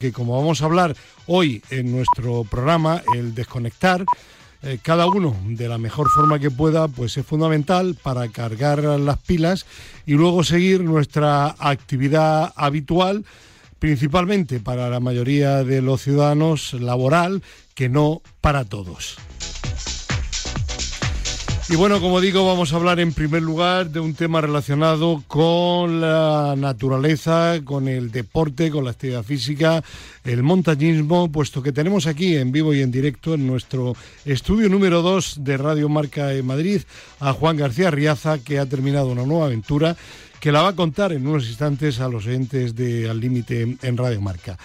que como vamos a hablar hoy en nuestro programa, el desconectar, eh, cada uno de la mejor forma que pueda, pues es fundamental para cargar las pilas y luego seguir nuestra actividad habitual, principalmente para la mayoría de los ciudadanos laboral, que no para todos. Y bueno, como digo, vamos a hablar en primer lugar de un tema relacionado con la naturaleza, con el deporte, con la actividad física, el montañismo, puesto que tenemos aquí en vivo y en directo en nuestro estudio número 2 de Radio Marca de Madrid a Juan García Riaza, que ha terminado una nueva aventura que la va a contar en unos instantes a los oyentes de Al Límite en Radio Marca.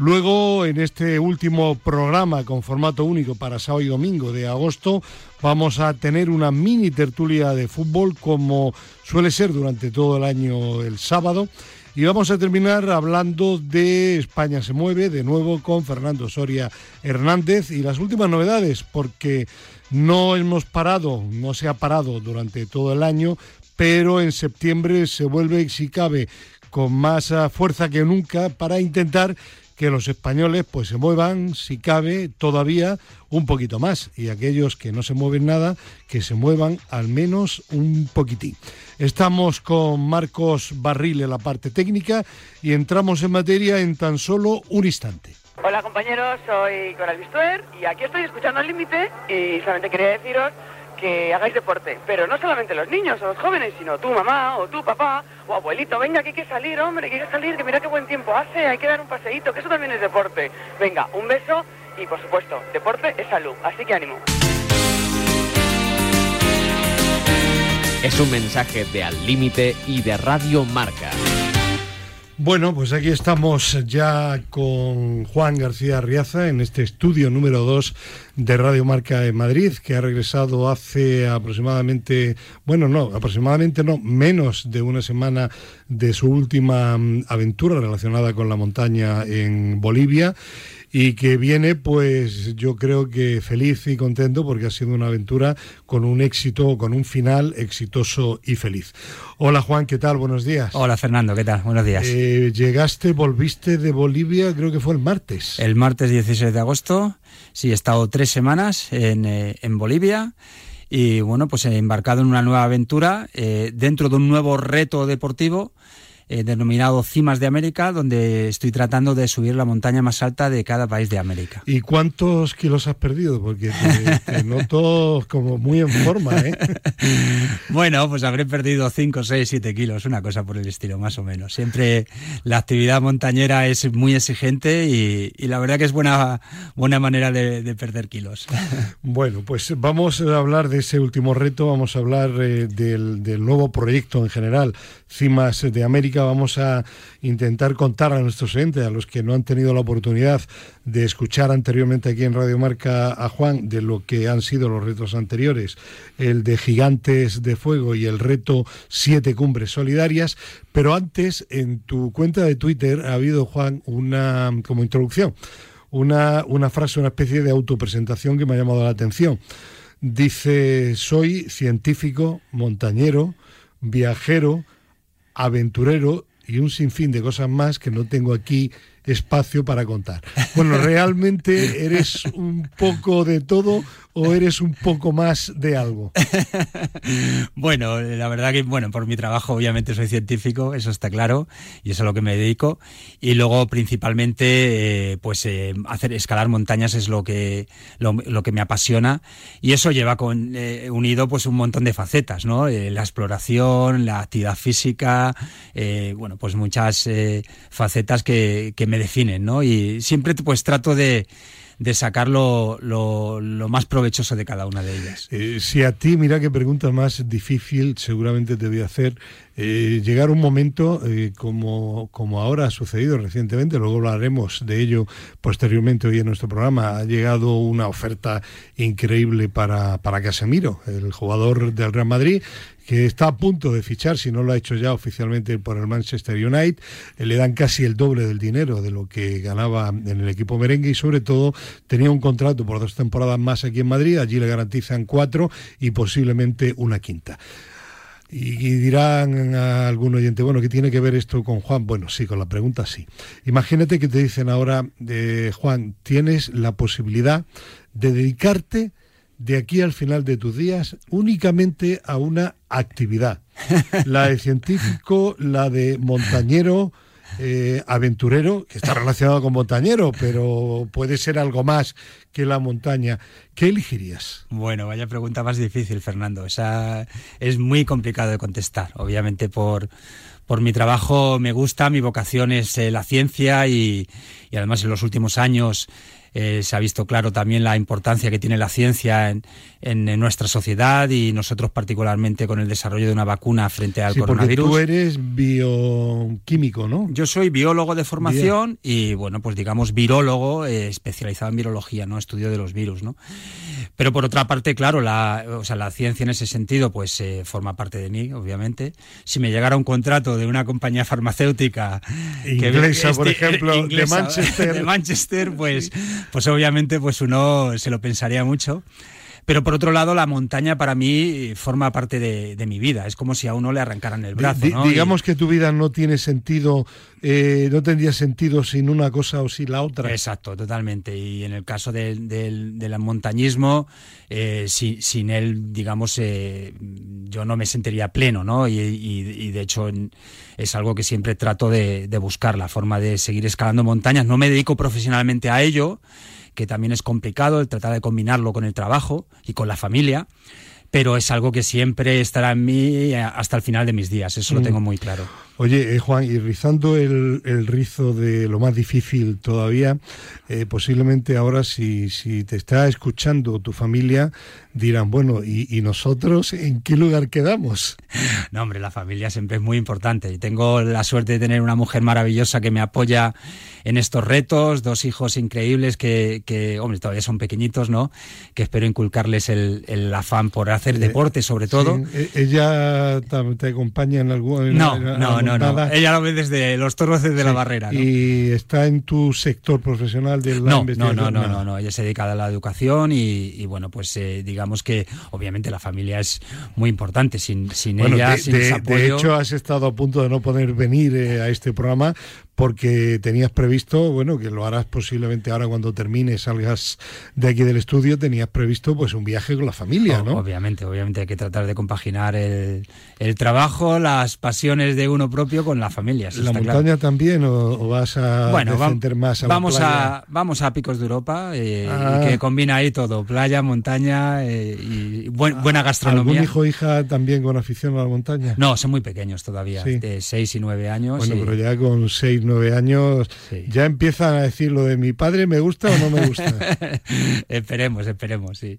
Luego, en este último programa con formato único para sábado y domingo de agosto, vamos a tener una mini tertulia de fútbol como suele ser durante todo el año el sábado. Y vamos a terminar hablando de España se mueve, de nuevo con Fernando Soria Hernández y las últimas novedades, porque no hemos parado, no se ha parado durante todo el año, pero en septiembre se vuelve, si cabe, con más fuerza que nunca para intentar que los españoles pues se muevan, si cabe, todavía un poquito más y aquellos que no se mueven nada, que se muevan al menos un poquitín. Estamos con Marcos Barril en la parte técnica y entramos en materia en tan solo un instante. Hola compañeros, soy Coral Bistuer y aquí estoy escuchando al límite y solamente quería deciros que hagáis deporte, pero no solamente los niños o los jóvenes, sino tu mamá o tu papá o abuelito, venga, que hay que salir, hombre, que hay que salir, que mira qué buen tiempo hace, hay que dar un paseíto, que eso también es deporte. Venga, un beso y por supuesto, deporte es salud, así que ánimo. Es un mensaje de Al Límite y de Radio Marca. Bueno, pues aquí estamos ya con Juan García Riaza en este estudio número 2 de Radio Marca en Madrid, que ha regresado hace aproximadamente, bueno, no, aproximadamente no, menos de una semana de su última mm, aventura relacionada con la montaña en Bolivia y que viene pues yo creo que feliz y contento porque ha sido una aventura con un éxito, con un final exitoso y feliz. Hola Juan, ¿qué tal? Buenos días. Hola Fernando, ¿qué tal? Buenos días. Eh, llegaste, volviste de Bolivia, creo que fue el martes. El martes 16 de agosto, sí, he estado tres semanas en, eh, en Bolivia y bueno, pues he embarcado en una nueva aventura eh, dentro de un nuevo reto deportivo eh, denominado Cimas de América, donde estoy tratando de subir la montaña más alta de cada país de América. ¿Y cuántos kilos has perdido? Porque te, noto como muy en forma, ¿eh? bueno, pues habré perdido 5, 6, 7 kilos, una cosa por el estilo, más o menos. Siempre la actividad montañera es muy exigente y, la verdad que es buena, buena manera de, perder kilos. bueno, pues vamos a hablar de ese último reto, vamos a hablar eh, del, del nuevo proyecto en general, Cimas de América vamos a intentar contar a nuestros oyentes, a los que no han tenido la oportunidad de escuchar anteriormente aquí en Radio Marca a Juan de lo que han sido los retos anteriores, el de Gigantes de Fuego y el reto Siete Cumbres Solidarias. Pero antes, en tu cuenta de Twitter ha habido, Juan, una como introducción, una, una frase, una especie de autopresentación que me ha llamado la atención. Dice, soy científico, montañero, viajero, aventurero y un sinfín de cosas más que no tengo aquí espacio para contar. Bueno, realmente eres un poco de todo o eres un poco más de algo? bueno, la verdad que, bueno, por mi trabajo obviamente soy científico, eso está claro, y eso es a lo que me dedico. Y luego principalmente, eh, pues eh, hacer escalar montañas es lo que, lo, que me apasiona. Y eso lleva con, eh, unido pues un montón de facetas, ¿no? la exploración, la actividad física, bueno, pues muchas facetas que, que me definen, ¿no? Y siempre pues trato de de sacar lo, más provechoso de cada una de ellas. Eh, si a ti, mira qué pregunta más difícil seguramente te voy a hacer, eh, llegar un momento eh, como, como ahora ha sucedido recientemente, luego hablaremos de ello posteriormente hoy en nuestro programa, ha llegado una oferta increíble para, para Casemiro, el jugador del Real Madrid, que está a punto de fichar, si no lo ha hecho ya oficialmente por el Manchester United, le dan casi el doble del dinero de lo que ganaba en el equipo merengue y sobre todo tenía un contrato por dos temporadas más aquí en Madrid, allí le garantizan cuatro y posiblemente una quinta. Y, dirán a algún oyente, bueno, ¿qué tiene que ver esto con Juan? Bueno, sí, con la pregunta sí. Imagínate que te dicen ahora, de Juan, tienes la posibilidad de dedicarte de aquí al final de tus días únicamente a una actividad. La de científico, la de montañero, eh, aventurero, que está relacionado con montañero, pero puede ser algo más que la montaña. ¿Qué elegirías? Bueno, vaya pregunta más difícil, Fernando. Esa es muy complicado de contestar. Obviamente por, por mi trabajo me gusta, mi vocación es eh, la ciencia y, y además en los últimos años eh, se ha visto claro también la importancia que tiene la ciencia en, en, nuestra sociedad y nosotros particularmente con el desarrollo de una vacuna frente al sí, coronavirus. Porque tú eres bioquímico, ¿no? Yo soy biólogo de formación y bueno, pues digamos virólogo eh, especializado en virología, ¿no? Estudio de los virus, ¿no? Pero por otra parte, claro, la, o sea, la ciencia en ese sentido pues eh, forma parte de mí, obviamente. Si me llegara un contrato de una compañía farmacéutica inglesa, por ejemplo, de Manchester, de Manchester, pues pues obviamente pues uno se lo pensaría mucho. Pero por otro lado, la montaña para mí forma parte de, mi vida. Es como si a uno le arrancaran el brazo. Digamos que tu vida no tiene sentido, eh, no tendría sentido sin una cosa o sin la otra. Exacto, totalmente. Y en el caso del, del, montañismo, eh, sin él, digamos, eh, yo no me sentiría pleno, ¿no? Y, de hecho es algo que siempre trato de buscar, la forma de seguir escalando montañas. No me dedico profesionalmente a ello que también es complicado el tratar de combinarlo con el trabajo y con la familia pero es algo que siempre estará en mí hasta el final de mis días, eso lo mm. tengo muy claro. Oye, eh, Juan, y rizando el, rizo de lo más difícil todavía, eh, posiblemente ahora si, si te está escuchando tu familia, dirán, bueno, ¿y, nosotros en qué lugar quedamos? No, hombre, la familia siempre es muy importante. Y tengo la suerte de tener una mujer maravillosa que me apoya en estos retos, dos hijos increíbles que, que hombre, todavía son pequeñitos, ¿no? Que espero inculcarles el, el afán por hacer eh, deporte, sobre todo. E, ¿Ella te acompaña en algún...? No, no, no no, Ella lo ve desde los toros de la barrera. ¿Y está en tu sector profesional de la no, investigación? No, no, no, no, ella se dedica a la educación y, bueno, pues eh, digamos que obviamente la familia es muy importante. Sin, sin ella, sin de, apoyo... de hecho, has estado a punto de no poder venir eh, a este programa porque tenías previsto, bueno, que lo harás posiblemente ahora cuando termines, salgas de aquí del estudio, tenías previsto pues un viaje con la familia, ¿no? Obviamente, obviamente hay que tratar de compaginar el, trabajo, las pasiones de uno propio con la familia. ¿La montaña también o, vas a bueno, más a vamos la playa? A, vamos a Picos de Europa, eh, ah. que combina ahí todo, playa, montaña eh, y buena gastronomía. ¿Algún hijo o hija también con afición a la montaña? No, son muy pequeños todavía, de 6 y 9 años. Bueno, pero ya con 6, nueve años, ya empiezan a decir lo de mi padre, ¿me gusta o no me gusta? esperemos, esperemos, sí.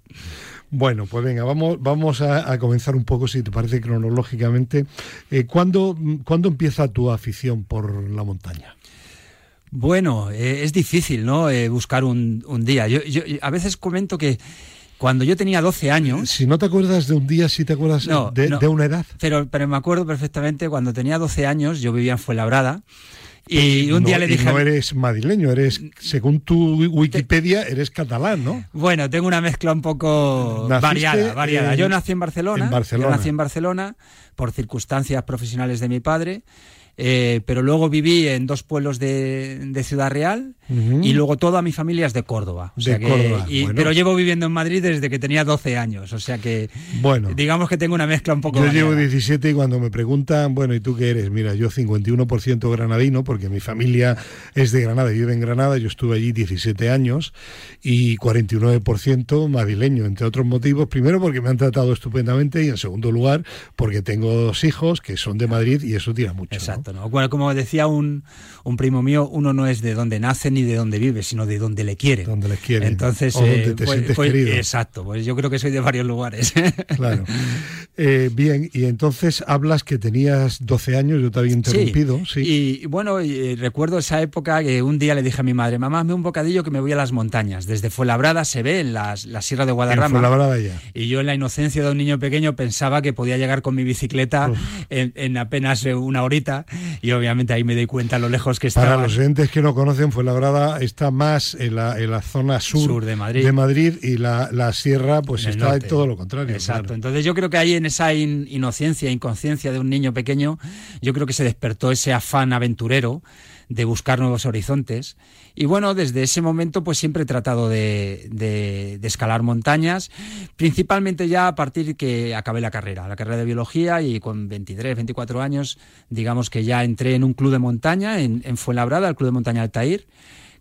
Bueno, pues venga, vamos, vamos a, comenzar un poco, si te parece cronológicamente. Eh, ¿cuándo, empieza tu afición por la montaña? Bueno, eh, es difícil, ¿no? Eh, buscar un, día. Yo, a veces comento que cuando yo tenía 12 años... Si no te acuerdas de un día, si te acuerdas de, de, una edad. Pero, pero me acuerdo perfectamente, cuando tenía 12 años, yo vivía en Fuenlabrada, y un día le dije. no eres madrileño, eres, según tu Wikipedia, eres catalán, ¿no? Bueno, tengo una mezcla un poco variada, variada. Yo nací en Barcelona. En Barcelona. Yo nací en Barcelona por circunstancias profesionales de mi padre. Eh, pero luego viví en dos pueblos de, Ciudad Real y luego toda mi familia es de Córdoba. Pero llevo viviendo en Madrid desde que tenía 12 años, o sea que bueno, digamos que tengo una mezcla un poco... Yo llevo 17 y cuando me preguntan, bueno, ¿y tú qué eres? Mira, yo 51% granadino porque mi familia es de Granada, vive en Granada, yo estuve allí 17 años y 49% madrileño, entre otros motivos. Primero porque me han tratado estupendamente y en segundo lugar porque tengo dos hijos que son de Madrid y eso tira mucho. Exacto. Bueno, como decía un, un, primo mío, uno no es de donde nace ni de donde vive, sino de donde le quiere. Donde le quiere. Entonces, o donde eh, te pues, sientes pues, querido. Exacto, pues yo creo que soy de varios lugares. claro. Eh, bien, y entonces hablas que tenías 12 años, yo te había interrumpido. Sí, y bueno, eh, recuerdo esa época que un día le dije a mi madre, mamá, hazme un bocadillo que me voy a las montañas. Desde Fuenlabrada se ve en las, la Sierra de Guadarrama. En ya. Y yo en la inocencia de un niño pequeño pensaba que podía llegar con mi bicicleta en, en, apenas una horita y obviamente ahí me doy cuenta lo lejos que está. Para los entes que no conocen, Fuenlabrada está más en la, en la zona sur, de, Madrid. de Madrid y la, la sierra pues está en todo lo contrario. Exacto. Entonces yo creo que ahí en esa inocencia, inconsciencia de un niño pequeño, yo creo que se despertó ese afán aventurero de buscar nuevos horizontes. Y bueno, desde ese momento pues siempre he tratado de, de, escalar montañas, principalmente ya a partir que acabé la carrera, la carrera de biología y con 23, 24 años, digamos que ya entré en un club de montaña en, en Fuenlabrada, el Club de Montaña Altair.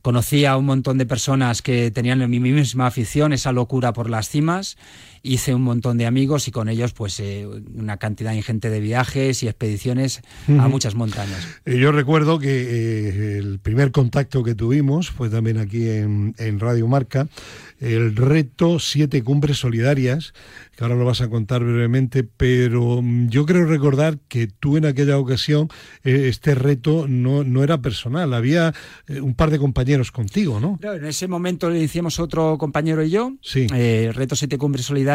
Conocí a un montón de personas que tenían mi misma afición, esa locura por las cimas hice un montón de amigos y con ellos pues eh, una cantidad ingente de viajes y expediciones a muchas montañas. Eh, yo recuerdo que eh, el primer contacto que tuvimos fue también aquí en, en Radio Marca, el reto Siete Cumbres Solidarias, que ahora lo vas a contar brevemente, pero mm, yo creo recordar que tú en aquella ocasión este reto no, no era personal, había un par de compañeros contigo, ¿no? en ese momento le hicimos otro compañero y yo, sí. reto Siete Cumbres Solidarias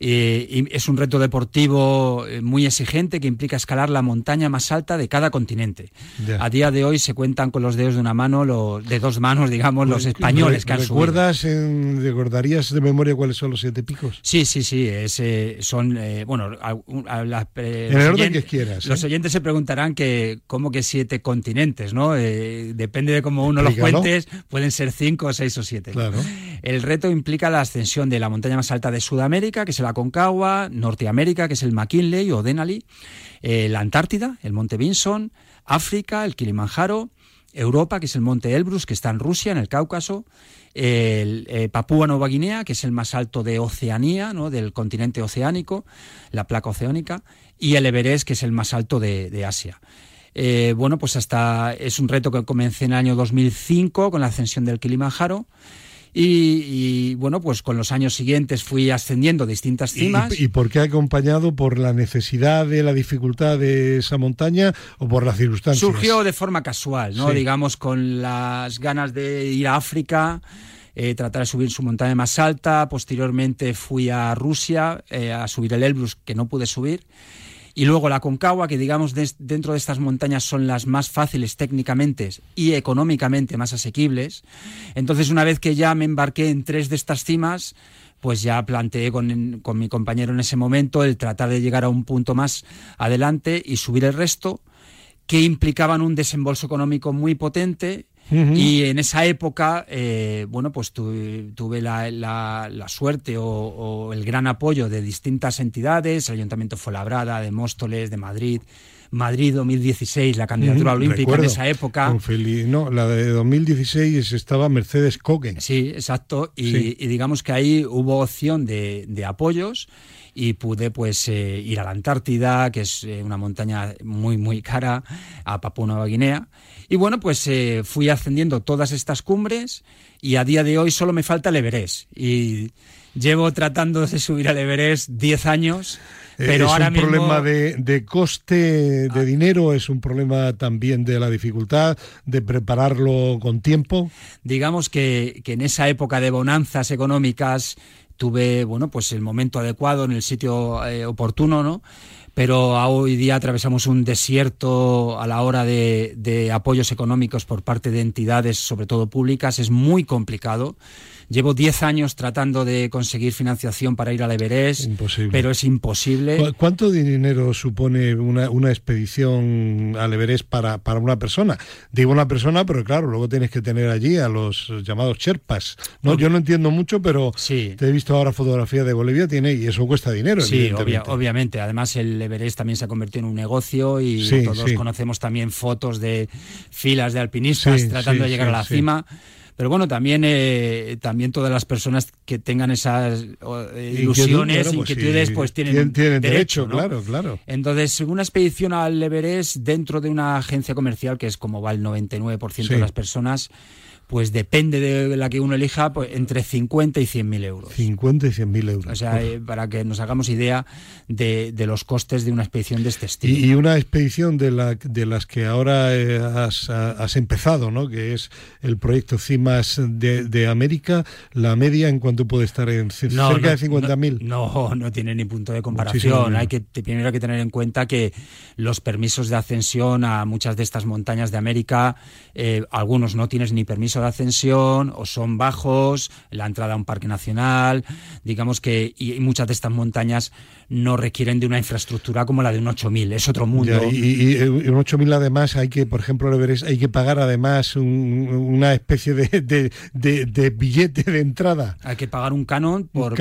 eh, es un reto deportivo eh, muy exigente que implica escalar la montaña más alta de cada continente. A día de hoy se cuentan con los dedos de una mano, de dos manos, digamos, los españoles que han ¿Recuerdas, en, ¿Recordarías de memoria cuáles son los siete picos? Sí, sí, sí. son, eh, bueno, en el orden que quieras. Los oyentes se preguntarán que, ¿cómo que siete continentes? no Depende de cómo uno los cuentes, pueden ser cinco, seis o siete. Claro. El reto implica la ascensión de la montaña más alta de Sudamérica, que es el Aconcagua, Norteamérica, que es el McKinley o Denali, eh, la Antártida, el Monte Vinson, África, el Kilimanjaro, Europa, que es el Monte Elbrus, que está en Rusia, en el Cáucaso, el, eh, Papúa Nueva Guinea, que es el más alto de Oceanía, ¿no? del continente oceánico, la placa oceánica, y el Everest, que es el más alto de, Asia. Eh, bueno, pues hasta es un reto que comencé en el año 2005 con la ascensión del Kilimanjaro. Y, bueno, pues con los años siguientes fui ascendiendo distintas cimas. ¿Y, por qué acompañado? ¿Por la necesidad de la dificultad de esa montaña o por las circunstancias? Surgió de forma casual, ¿no? Digamos, con las ganas de ir a África. Eh, tratar de subir su montaña más alta. Posteriormente fui a Rusia eh, a subir el Elbrus, que no pude subir. Y luego la Concagua, que digamos dentro de estas montañas son las más fáciles técnicamente y económicamente más asequibles. Entonces, una vez que ya me embarqué en tres de estas cimas, pues ya planteé con, con mi compañero en ese momento el tratar de llegar a un punto más adelante y subir el resto, que implicaban un desembolso económico muy potente y en esa época, eh, bueno, pues tuve, la, suerte o, el gran apoyo de distintas entidades, el Ayuntamiento Fuenlabrada, de Móstoles, de Madrid, Madrid 2016, la candidatura olímpica en esa época. no, la de 2016 estaba Mercedes Coquen. Sí, exacto. Y, digamos que ahí hubo opción de, de apoyos y pude pues eh, ir a la Antártida, que es eh, una montaña muy muy cara, a Papua Nueva Guinea. Y bueno, pues eh, fui ascendiendo todas estas cumbres y a día de hoy solo me falta el Everest. Y llevo tratando de subir al Everest 10 años. Pero es ahora un problema de, de coste de ah. dinero, es un problema también de la dificultad de prepararlo con tiempo. Digamos que, que en esa época de bonanzas económicas tuve, bueno, pues el momento adecuado en el sitio eh, oportuno, ¿no? Pero hoy día atravesamos un desierto a la hora de, de apoyos económicos por parte de entidades, sobre todo públicas, es muy complicado. Llevo 10 años tratando de conseguir financiación para ir al Everest, pero es imposible. ¿Cuánto dinero supone una, una expedición al Everest para, para, una persona? Digo una persona, pero claro, luego tienes que tener allí a los llamados Sherpas. No, yo no entiendo mucho, pero te he visto ahora fotografía de Bolivia tiene y eso cuesta dinero. Sí, obviamente. Además, el Everest también se ha convertido en un negocio y todos conocemos también fotos de filas de alpinistas tratando de llegar a la cima. Pero bueno, también, eh, también todas las personas que tengan esas eh, ilusiones, pues inquietudes, pues tienen, derecho, claro, claro. Entonces, una expedición al Everest dentro de una agencia comercial, que es como va el 99% de las personas, pues depende de la que uno elija, pues entre 50 y 100 mil euros. 50 y 100 mil euros. O sea, eh, para que nos hagamos idea de, los costes de una expedición de este estilo. Y, una expedición de, la, de las que ahora eh, has, empezado, ¿no? que es el proyecto CIMAS de, América, la media en cuanto puede estar en cerca de 50 mil. No, no, tiene ni punto de comparación. Hay que primero hay que tener en cuenta que los permisos de ascensión a muchas de estas montañas de América, eh, algunos no tienes ni permiso de ascensión o son bajos, la entrada a un parque nacional, digamos que y, muchas de estas montañas no requieren de una infraestructura como la de un 8000, es otro mundo. y, un 8000 además hay que, por ejemplo, hay que pagar además una especie de, billete de entrada. Hay que pagar un canon por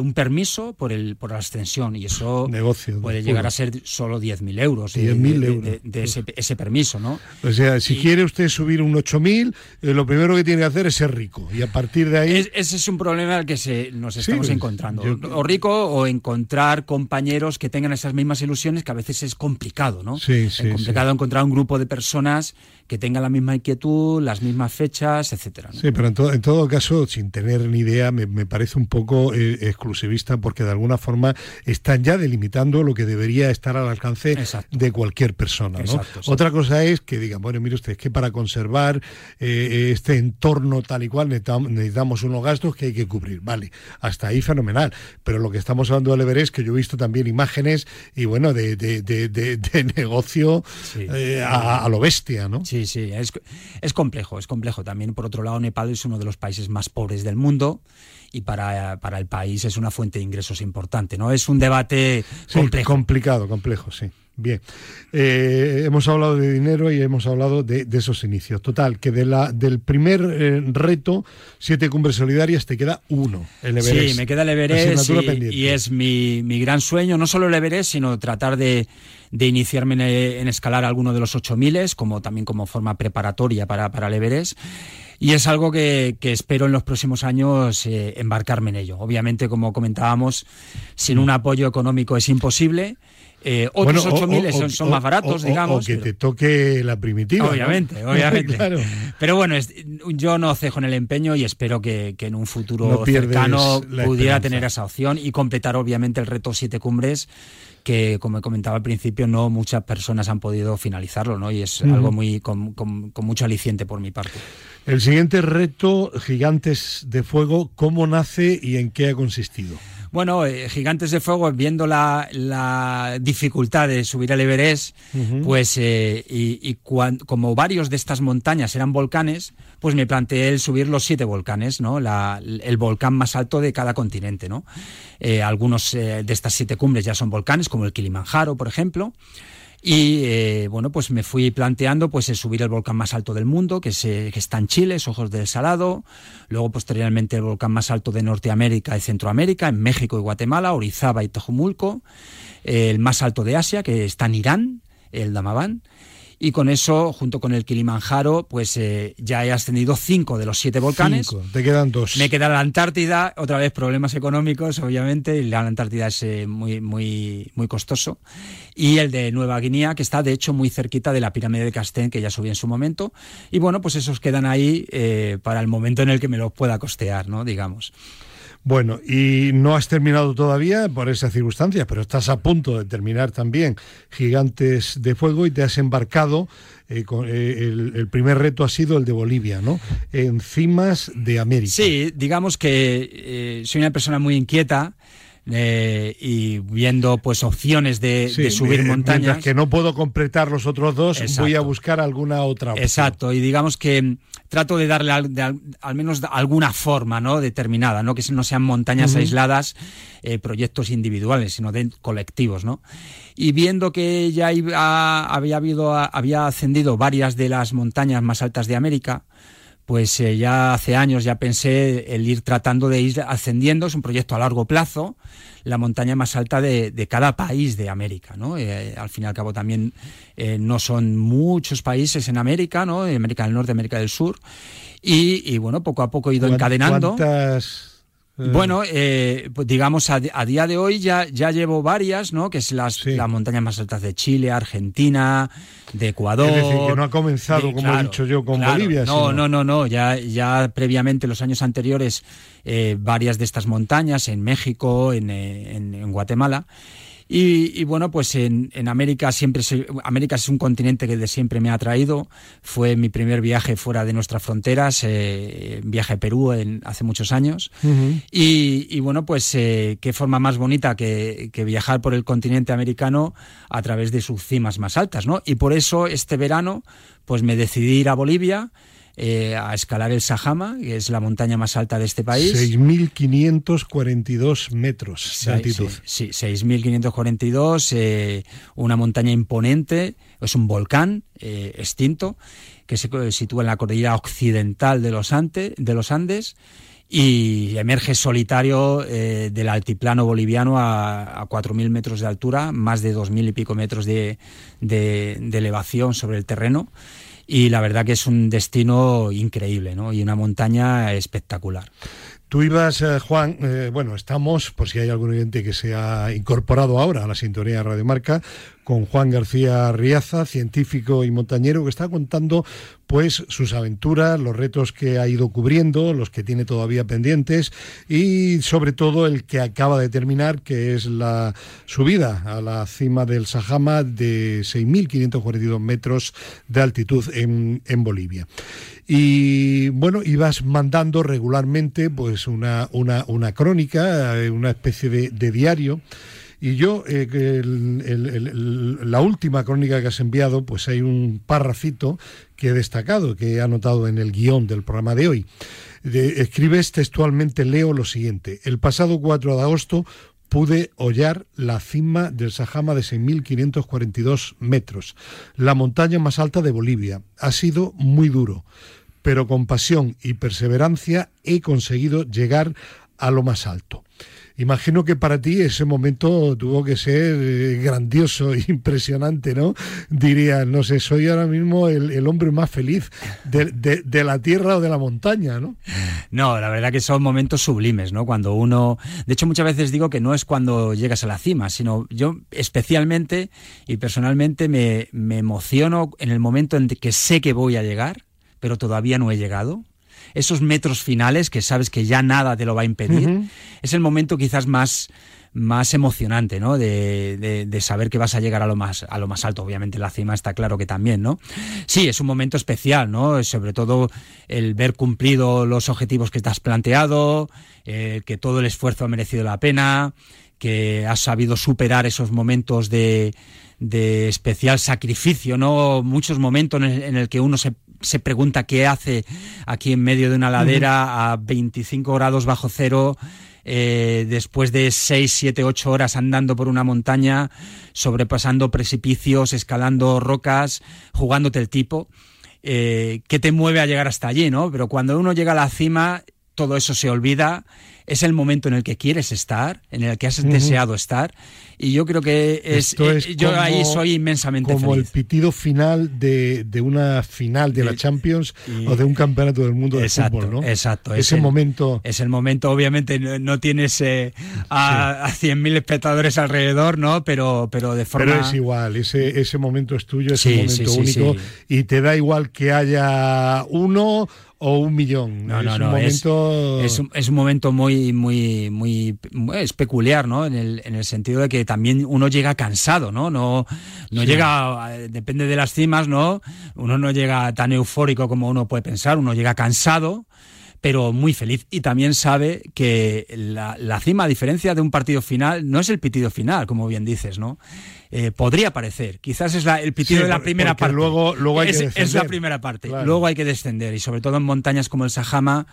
un, permiso por el por la ascensión y eso Negocio, puede llegar a ser solo 10.000 euros, 10 euros. de, ese, permiso, ¿no? O sea, si quiere usted subir un 8000, eh, lo primero que tiene que hacer es ser rico y a partir de ahí... ese es un problema al que se, nos estamos encontrando. O rico o encontrar compañeros que tengan esas mismas ilusiones, que a veces es complicado, ¿no? Sí, sí. Es complicado encontrar un grupo de personas que tengan la misma inquietud, las mismas fechas, etcétera. Sí, pero en, en, todo caso, sin tener ni idea, me, parece un poco eh, exclusivista porque de alguna forma están ya delimitando lo que debería estar al alcance de cualquier persona. ¿no? Otra cosa es que digan, bueno, mire usted, es que para conservar eh, este entorno tal y cual necesitamos unos gastos que hay que cubrir. Vale, hasta ahí fenomenal. Pero lo que estamos hablando del Everest, que yo he visto también imágenes y bueno, de, negocio eh, a, a, lo bestia, ¿no? Sí, sí, es, es complejo, es complejo. También, por otro lado, Nepal es uno de los países más pobres del mundo y para, para el país es una fuente de ingresos importante, ¿no? Es un debate complejo. complicado, complejo, sí. Bien, eh, hemos hablado de dinero y hemos hablado de, esos inicios. Total, que de la, del primer eh, reto, siete cumbres solidarias, te queda uno, el Everest. Sí, me queda el Everest y, es mi, mi, gran sueño, no solo el Everest, sino tratar de, de iniciarme en, escalar alguno de los 8000, como también como forma preparatoria para, para el Everest. Y es algo que, que espero en los próximos años eh, embarcarme en ello. Obviamente, como comentábamos, sin un apoyo económico es imposible. Eh, otros 8.000 son, más baratos, digamos. O que te toque la primitiva. Obviamente, obviamente. Pero bueno, yo no cejo en el empeño y espero que, en un futuro cercano pudiera tener esa opción y completar, obviamente, el reto Siete Cumbres que, como he comentado al principio, no muchas personas han podido finalizarlo, ¿no? Y es algo muy con, con, mucho aliciente por mi parte. El siguiente reto, Gigantes de Fuego, ¿cómo nace y en qué ha consistido? Bueno, eh, Gigantes de Fuego, viendo la, dificultad de subir al Everest, pues eh, y, como varios de estas montañas eran volcanes, pues me planteé el subir los siete volcanes, ¿no? el volcán más alto de cada continente, ¿no? Eh, algunos de estas siete cumbres ya son volcanes, como el Kilimanjaro, por ejemplo. Y eh, bueno, pues me fui planteando pues subir el volcán más alto del mundo, que, se, que está en Chile, Ojos del Salado. Luego, posteriormente, el volcán más alto de Norteamérica y Centroamérica, en México y Guatemala, Orizaba y Tojumulco. El más alto de Asia, que está en Irán, el Damavand y con eso, junto con el Kilimanjaro, pues eh, ya he ascendido cinco de los siete volcanes. Cinco. Te quedan dos. Me queda la Antártida, otra vez problemas económicos, obviamente, y la Antártida es eh, muy, muy, muy costoso. Y el de Nueva Guinea, que está de hecho muy cerquita de la pirámide de Castén, que ya subí en su momento. Y bueno, pues esos quedan ahí eh, para el momento en el que me los pueda costear, ¿no? Digamos. Bueno, y no has terminado todavía por esa circunstancia, pero estás a punto de terminar también Gigantes de Fuego y te has embarcado. Eh, eh, el, primer reto ha sido el de Bolivia, ¿no? Encimas de América. Sí, digamos que eh, soy una persona muy inquieta eh, y viendo pues opciones de, subir montañas. que no puedo completar los otros dos, voy a buscar alguna otra opción. Exacto, y digamos que trato de darle al, menos alguna forma ¿no? determinada, ¿no? que no sean montañas aisladas, eh, proyectos individuales, sino de colectivos. ¿no? Y viendo que ya había, habido, había ascendido varias de las montañas más altas de América, pues eh, ya hace años ya pensé el ir tratando de ir ascendiendo, es un proyecto a largo plazo, la montaña más alta de, cada país de América, ¿no? Eh, al fin y al cabo también eh, no son muchos países en América, ¿no? América del Norte, América del Sur, y, bueno, poco a poco he ido encadenando. ¿Cuántas Bueno, eh, pues digamos, a, día de hoy ya, ya llevo varias, ¿no? Que es las, las montañas más altas de Chile, Argentina, de Ecuador. Es decir, que no ha comenzado, como he dicho yo, con Bolivia. No, no, no, no. Ya, ya previamente, los años anteriores, eh, varias de estas montañas en México, en, en Guatemala. Y, bueno, pues en, América siempre América es un continente que de siempre me ha atraído. Fue mi primer viaje fuera de nuestras fronteras, eh, viaje a Perú en, hace muchos años. y, bueno, pues eh, qué forma más bonita que, que, viajar por el continente americano a través de sus cimas más altas, ¿no? Y por eso este verano, pues me decidí ir a Bolivia eh, a escalar el Sajama, que es la montaña más alta de este país. 6.542 metros de altitud. Sí, 6.542, eh, una montaña imponente, es un volcán eh, extinto que se sitúa en la cordillera occidental de los, de los Andes y emerge solitario del altiplano boliviano a, a 4.000 metros de altura, más de 2.000 y pico metros de, de elevación sobre el terreno y la verdad que es un destino increíble ¿no? y una montaña espectacular. Tú ibas, eh, Juan, eh, bueno, estamos, por si hay algún oyente que se ha incorporado ahora a la sintonía de Radio Marca, con Juan García Riaza, científico y montañero, que está contando pues sus aventuras, los retos que ha ido cubriendo, los que tiene todavía pendientes y sobre todo el que acaba de terminar, que es la subida a la cima del Sajama de 6.542 metros de altitud en, en Bolivia. Y bueno, ibas mandando regularmente pues una, una, una crónica, eh, una especie de, de diario. Y yo, eh, la última crónica que has enviado, pues hay un parrafito que he destacado, que he anotado en el guion del programa de hoy. escribes textualmente, leo lo siguiente. El pasado 4 de agosto pude hollar la cima del Sajama de 6.542 metros, la montaña más alta de Bolivia. Ha sido muy duro pero con pasión y perseverancia he conseguido llegar a lo más alto. Imagino que para ti ese momento tuvo que ser eh, grandioso impresionante, ¿no? Diría, no sé, soy ahora mismo el, hombre más feliz de, la tierra o de la montaña, ¿no? No, la verdad que son momentos sublimes, ¿no? Cuando uno... De hecho, muchas veces digo que no es cuando llegas a la cima, sino yo especialmente y personalmente me, me emociono en el momento en que sé que voy a llegar pero todavía no he llegado. Esos metros finales que sabes que ya nada te lo va a impedir, es el momento quizás más, más emocionante, ¿no? De, de, saber que vas a llegar a lo más a lo más alto. Obviamente la cima está claro que también, ¿no? Sí, es un momento especial, ¿no? Sobre todo el ver cumplido los objetivos que te has planteado, eh, que todo el esfuerzo ha merecido la pena, que has sabido superar esos momentos de, de especial sacrificio, ¿no? Muchos momentos en el, en el que uno se se pregunta qué hace aquí en medio de una ladera a 25 grados bajo cero. Eh, después de 6, 7, 8 horas andando por una montaña, sobrepasando precipicios, escalando rocas, jugándote el tipo, eh, ¿qué te mueve a llegar hasta allí? ¿no? Pero cuando uno llega a la cima, todo eso se olvida es el momento en el que quieres estar, en el que has deseado estar. Y yo creo que es, eh, yo ahí soy inmensamente como el pitido final de, una final de la Champions o de un campeonato del mundo de fútbol, ¿no? Exacto. Ese momento. Es el momento, obviamente, no, tienes eh, a, 100.000 espectadores alrededor, ¿no? Pero, pero de forma. Pero es igual, ese, ese momento es tuyo, es un momento único. Y te da igual que haya uno o un millón. No, no, no. Es, es, un, momento muy, muy, muy, es peculiar, ¿no? En el, en el sentido de que también uno llega cansado, ¿no? No, no llega, depende de las cimas, ¿no? Uno no llega tan eufórico como uno puede pensar, uno llega cansado pero muy feliz. Y también sabe que la, la, cima, a diferencia de un partido final, no es el pitido final, como bien dices, ¿no? Eh, podría parecer. Quizás es el pitido de la primera parte. Luego, luego hay es, que descender. es la primera parte. Luego hay que descender. Y sobre todo en montañas como el Sajama,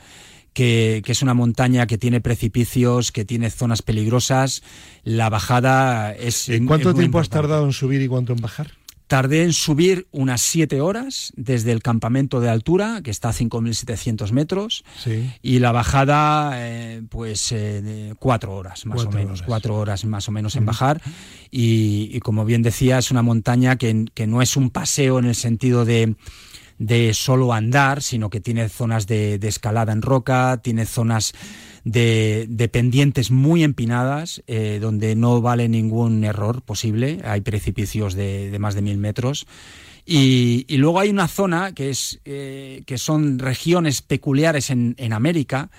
que, que, es una montaña que tiene precipicios, que tiene zonas peligrosas, la bajada es. ¿En cuánto tiempo has tardado en subir y cuánto en bajar? Tardé en subir unas siete horas desde el campamento de altura, que está a 5.700 metros, y la bajada, eh, pues eh, cuatro horas más o menos, cuatro horas más o menos en bajar. Y, como bien decía, es una montaña que, que no es un paseo en el sentido de de solo andar, sino que tiene zonas de, escalada en roca, tiene zonas de, pendientes muy empinadas, eh, donde no vale ningún error posible. Hay precipicios de, más de mil metros. Y, luego hay una zona que, es, eh, que son regiones peculiares en, en América,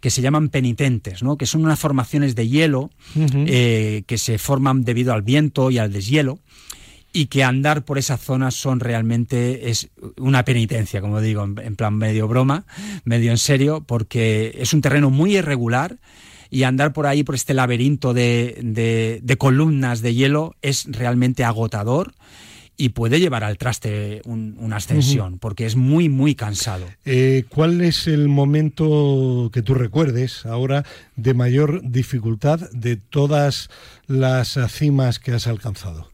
que se llaman penitentes, ¿no? que son unas formaciones de hielo eh, que se forman debido al viento y al deshielo y que andar por esas zonas son realmente es una penitencia, como digo, en, plan medio broma, medio en serio, porque es un terreno muy irregular y andar por ahí, por este laberinto de, de columnas de hielo, es realmente agotador y puede llevar al traste una ascensión, porque es muy, muy cansado. Eh, ¿Cuál es el momento que tú recuerdes ahora de mayor dificultad de todas las cimas que has alcanzado?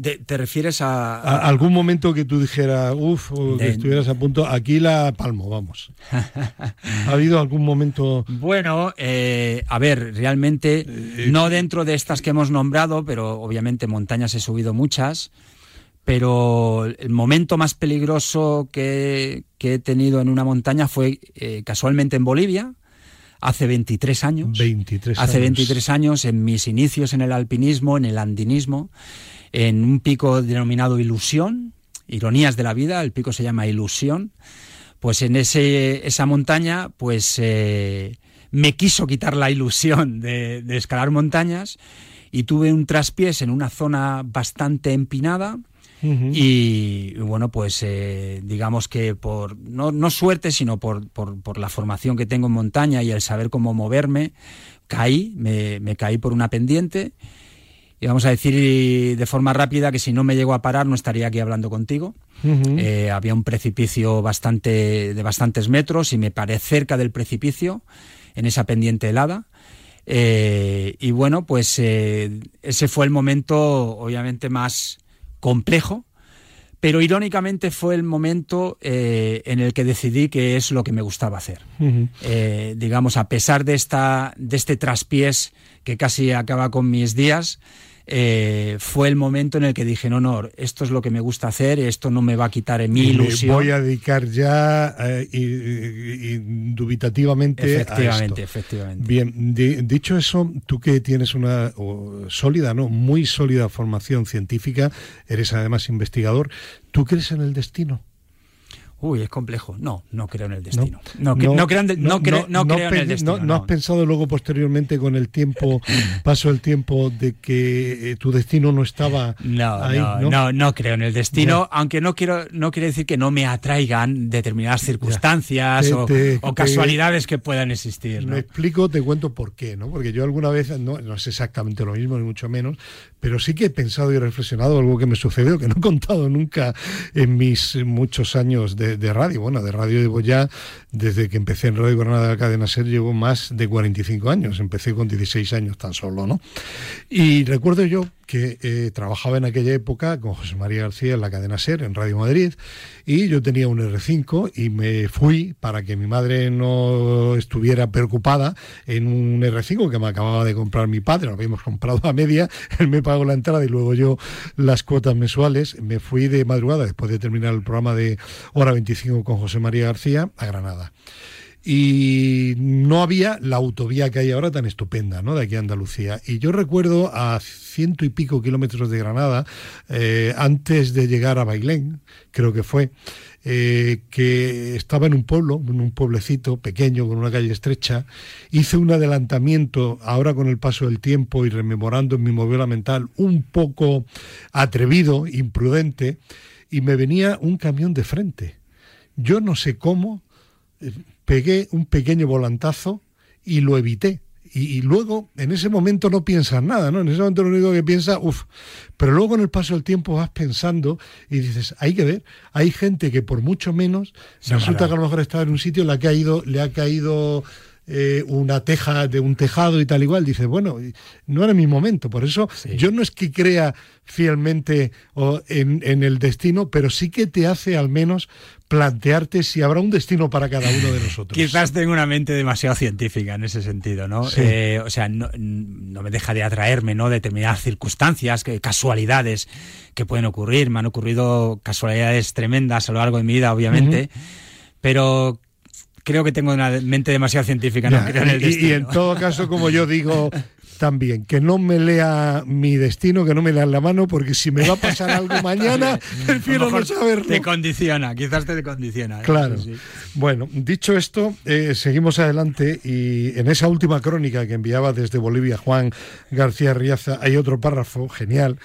¿Te refieres a, algún momento que tú dijeras, uff, o que estuvieras a punto, aquí la palmo, vamos? ¿Ha habido algún momento? Bueno, eh, a ver, realmente, eh, no dentro de estas que hemos nombrado, pero obviamente montañas he subido muchas pero el momento más peligroso que, he tenido en una montaña fue eh, casualmente en Bolivia, hace 23 años. 23 hace 23 años, en mis inicios en el alpinismo, en el andinismo, en un pico denominado Ilusión, Ironías de la Vida, el pico se llama Ilusión. Pues en ese, esa montaña, pues eh, me quiso quitar la ilusión de, de escalar montañas y tuve un traspiés en una zona bastante empinada y bueno, pues eh, digamos que por, no, no suerte, sino por, por, la formación que tengo en montaña y el saber cómo moverme, caí, me, me caí por una pendiente. Y vamos a decir de forma rápida que si no me llego a parar no estaría aquí hablando contigo. Eh, había un precipicio bastante, de bastantes metros y me paré cerca del precipicio, en esa pendiente helada. Eh, y bueno, pues ese fue el momento obviamente más, complejo, pero irónicamente fue el momento eh, en el que decidí que es lo que me gustaba hacer. Eh, digamos, a pesar de, esta, de este traspiés que casi acaba con mis días, eh, fue el momento en el que dije, no, no, esto es lo que me gusta hacer, esto no me va a quitar en mi ilusión. voy a dedicar ya eh, indubitativamente efectivamente, a esto. Efectivamente, Bien, dicho eso, tú que tienes una sólida, ¿no? Muy sólida formación científica, eres además investigador, ¿tú crees en el destino? Uy, es complejo. No, no creo en el destino. No, creo, en el destino. ¿No, has pensado luego posteriormente con el tiempo, paso el tiempo, de que eh, tu destino no estaba no, ahí? No, no, creo en el destino, aunque no quiero, no quiere decir que no me atraigan determinadas circunstancias o, casualidades que puedan existir. Me explico, te cuento por qué, ¿no? Porque yo alguna vez, no, no es exactamente lo mismo, ni mucho menos, pero sí que he pensado y reflexionado algo que me sucedió, que no he contado nunca en mis muchos años de, radio. Bueno, de radio llevo ya, desde que empecé en Radio Granada de la cadena SER, llevo más de 45 años. Empecé con 16 años tan solo, ¿no? Y recuerdo yo que eh, trabajaba en aquella época con José María García en la cadena SER, en Radio Madrid, y yo tenía un R5 y me fui para que mi madre no estuviera preocupada en un R5 que me acababa de comprar mi padre, lo habíamos comprado a media, él me pagó la entrada y luego yo las cuotas mensuales, me fui de madrugada después de terminar el programa de Hora 25 con José María García a Granada y no había la autovía que hay ahora tan estupenda, ¿no? De aquí a Andalucía. Y yo recuerdo a ciento y pico kilómetros de Granada, eh, antes de llegar a Bailén, creo que fue, eh, que estaba en un pueblo, en un pueblecito pequeño con una calle estrecha, hice un adelantamiento, ahora con el paso del tiempo y rememorando en mi movida mental, un poco atrevido, imprudente, y me venía un camión de frente. Yo no sé cómo, pegué un pequeño volantazo y lo evité. Y, luego, en ese momento no piensas nada, ¿no? En ese momento lo único que piensas, uff, pero luego en el paso del tiempo vas pensando y dices, hay que ver, hay gente que por mucho menos, resulta que a lo mejor estaba en un sitio, le ha caído, le ha caído eh, una teja de un tejado y tal igual, dices, bueno, no era mi momento. Por eso yo no es que crea fielmente en, en, el destino, pero sí que te hace al menos plantearte si habrá un destino para cada uno de nosotros. Quizás tengo una mente demasiado científica en ese sentido, ¿no? Eh, o sea, no, me deja de atraerme, ¿no? Determinadas circunstancias, que, casualidades que pueden ocurrir. Me han ocurrido casualidades tremendas a lo largo de mi vida, obviamente. Pero creo que tengo una mente demasiado científica, no creo en el y, y, en todo caso, como yo digo también, que no me lea mi destino, que no me lea la mano, porque si me va a pasar algo mañana, prefiero no saberlo. Te condiciona, quizás te condiciona. ¿eh? Claro. Bueno, dicho esto, eh, seguimos adelante y en esa última crónica que enviaba desde Bolivia Juan García Riaza hay otro párrafo genial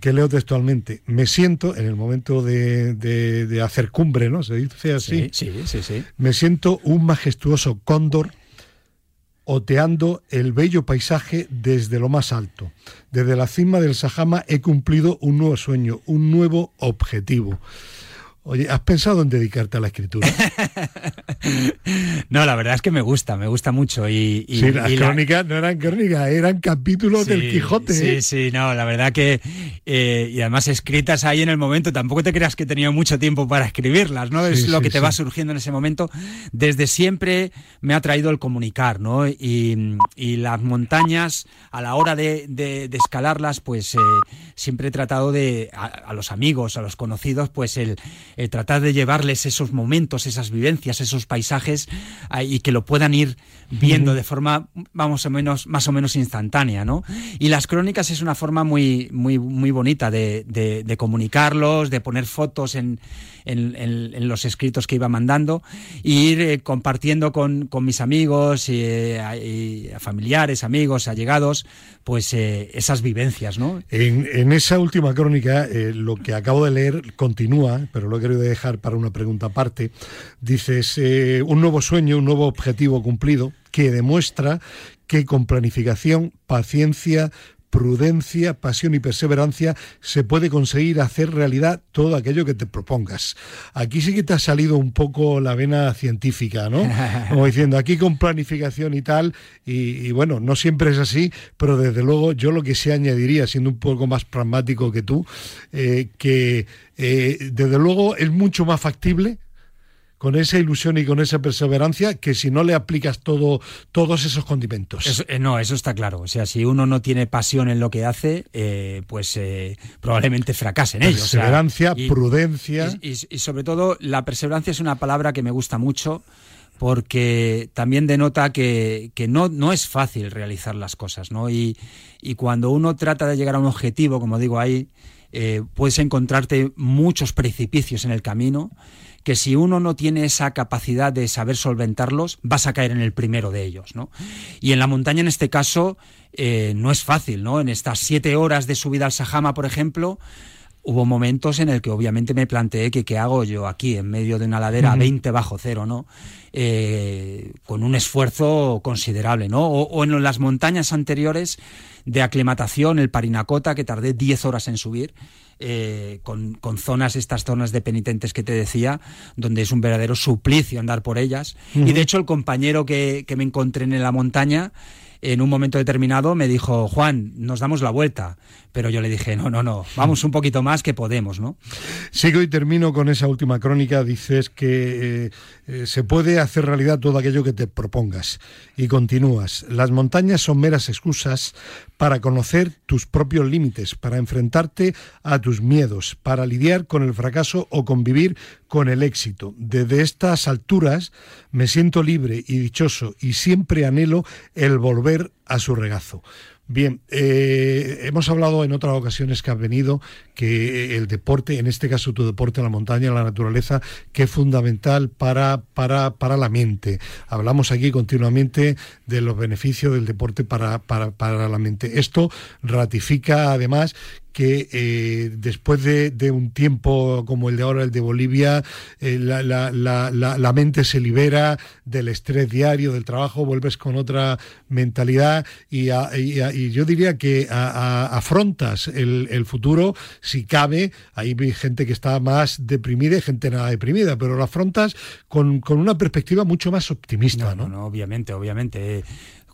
que leo textualmente. Me siento, en el momento de, hacer cumbre, ¿no? Se dice así. Sí, sí, sí, Me siento un majestuoso cóndor oteando el bello paisaje desde lo más alto. Desde la cima del Sajama he cumplido un nuevo sueño, un nuevo objetivo. Oye, ¿has pensado en dedicarte a la escritura? no, la verdad es que me gusta, me gusta mucho. Y, sí, las crónicas no eran crónicas, eran capítulos del Quijote. Sí, ¿eh? sí, no, la verdad que. Eh, y además escritas ahí en el momento, tampoco te creas que he tenido mucho tiempo para escribirlas, ¿no? es lo que te va surgiendo en ese momento. Desde siempre me ha traído el comunicar, ¿no? Y, las montañas, a la hora de, escalarlas, pues eh, siempre he tratado de, a los amigos, a los conocidos, pues el eh, tratar de llevarles esos momentos, esas vivencias, esos paisajes y que lo puedan ir viendo de forma vamos o menos más o menos instantánea, ¿no? Y las crónicas es una forma muy muy muy bonita de, de, comunicarlos, de poner fotos en, en, los escritos que iba mandando e ir eh, compartiendo con, con, mis amigos y, eh, familiares, amigos, allegados, pues esas vivencias, ¿no? En, en, esa última crónica, lo que acabo de leer continúa, pero lo he querido dejar para una pregunta aparte. Dices, un nuevo sueño, un nuevo objetivo cumplido que demuestra que con planificación, paciencia, prudencia, pasión y perseverancia se puede conseguir hacer realidad todo aquello que te propongas. Aquí sí que te ha salido un poco la vena científica, ¿no? Como diciendo, aquí con planificación y tal, y, bueno, no siempre es así, pero desde luego yo lo que se añadiría, siendo un poco más pragmático que tú, eh, que eh, desde luego es mucho más factible con esa ilusión y con esa perseverancia que si no le aplicas todo, todos esos condimentos. Eh, no, eso está claro. O sea, si uno no tiene pasión en lo que hace, eh, pues eh, probablemente fracase en ello. Perseverancia, prudencia. Y, sobre todo, la perseverancia es una palabra que me gusta mucho porque también denota que, no, no, es fácil realizar las cosas, ¿no? Y, cuando uno trata de llegar a un objetivo, como digo ahí, puedes encontrarte muchos precipicios en el camino que si uno no tiene esa capacidad de saber solventarlos, vas a caer en el primero de ellos, ¿no? Y en la montaña, en este caso, eh, no es fácil, ¿no? En estas siete horas de subida al Sajama, por ejemplo, hubo momentos en el que obviamente me planteé que qué hago yo aquí en medio de una ladera a 20 bajo cero, ¿no? Eh, con un esfuerzo considerable, ¿no? O, o, en las montañas anteriores de aclimatación, el Parinacota, que tardé 10 horas en subir, eh, con, zonas, estas zonas de penitentes que te decía, donde es un verdadero suplicio andar por ellas. Y de hecho el compañero que, que me encontré en la montaña, en un momento determinado me dijo, Juan, nos damos la vuelta. Pero yo le dije, no, no, no, vamos un poquito más que podemos, ¿no? Sigo y termino con esa última crónica. Dices que eh, eh, se puede hacer realidad todo aquello que te propongas. Y continúas. Las montañas son meras excusas para conocer tus propios límites, para enfrentarte a tus miedos, para lidiar con el fracaso o convivir con el éxito. Desde estas alturas me siento libre y dichoso y siempre anhelo el volver a su regazo. Bien, eh, hemos hablado en otras ocasiones que has venido que el deporte, en este caso tu deporte, la montaña, la naturaleza, que es fundamental para, para, para la mente. Hablamos aquí continuamente de los beneficios del deporte para, para, para la mente. Esto ratifica además que eh, después de, un tiempo como el de ahora, el de Bolivia, eh, la, mente se libera del estrés diario, del trabajo, vuelves con otra mentalidad y, yo diría que afrontas el, futuro, si cabe, hay gente que está más deprimida y gente nada deprimida, pero lo afrontas con, una perspectiva mucho más optimista. no, no obviamente, obviamente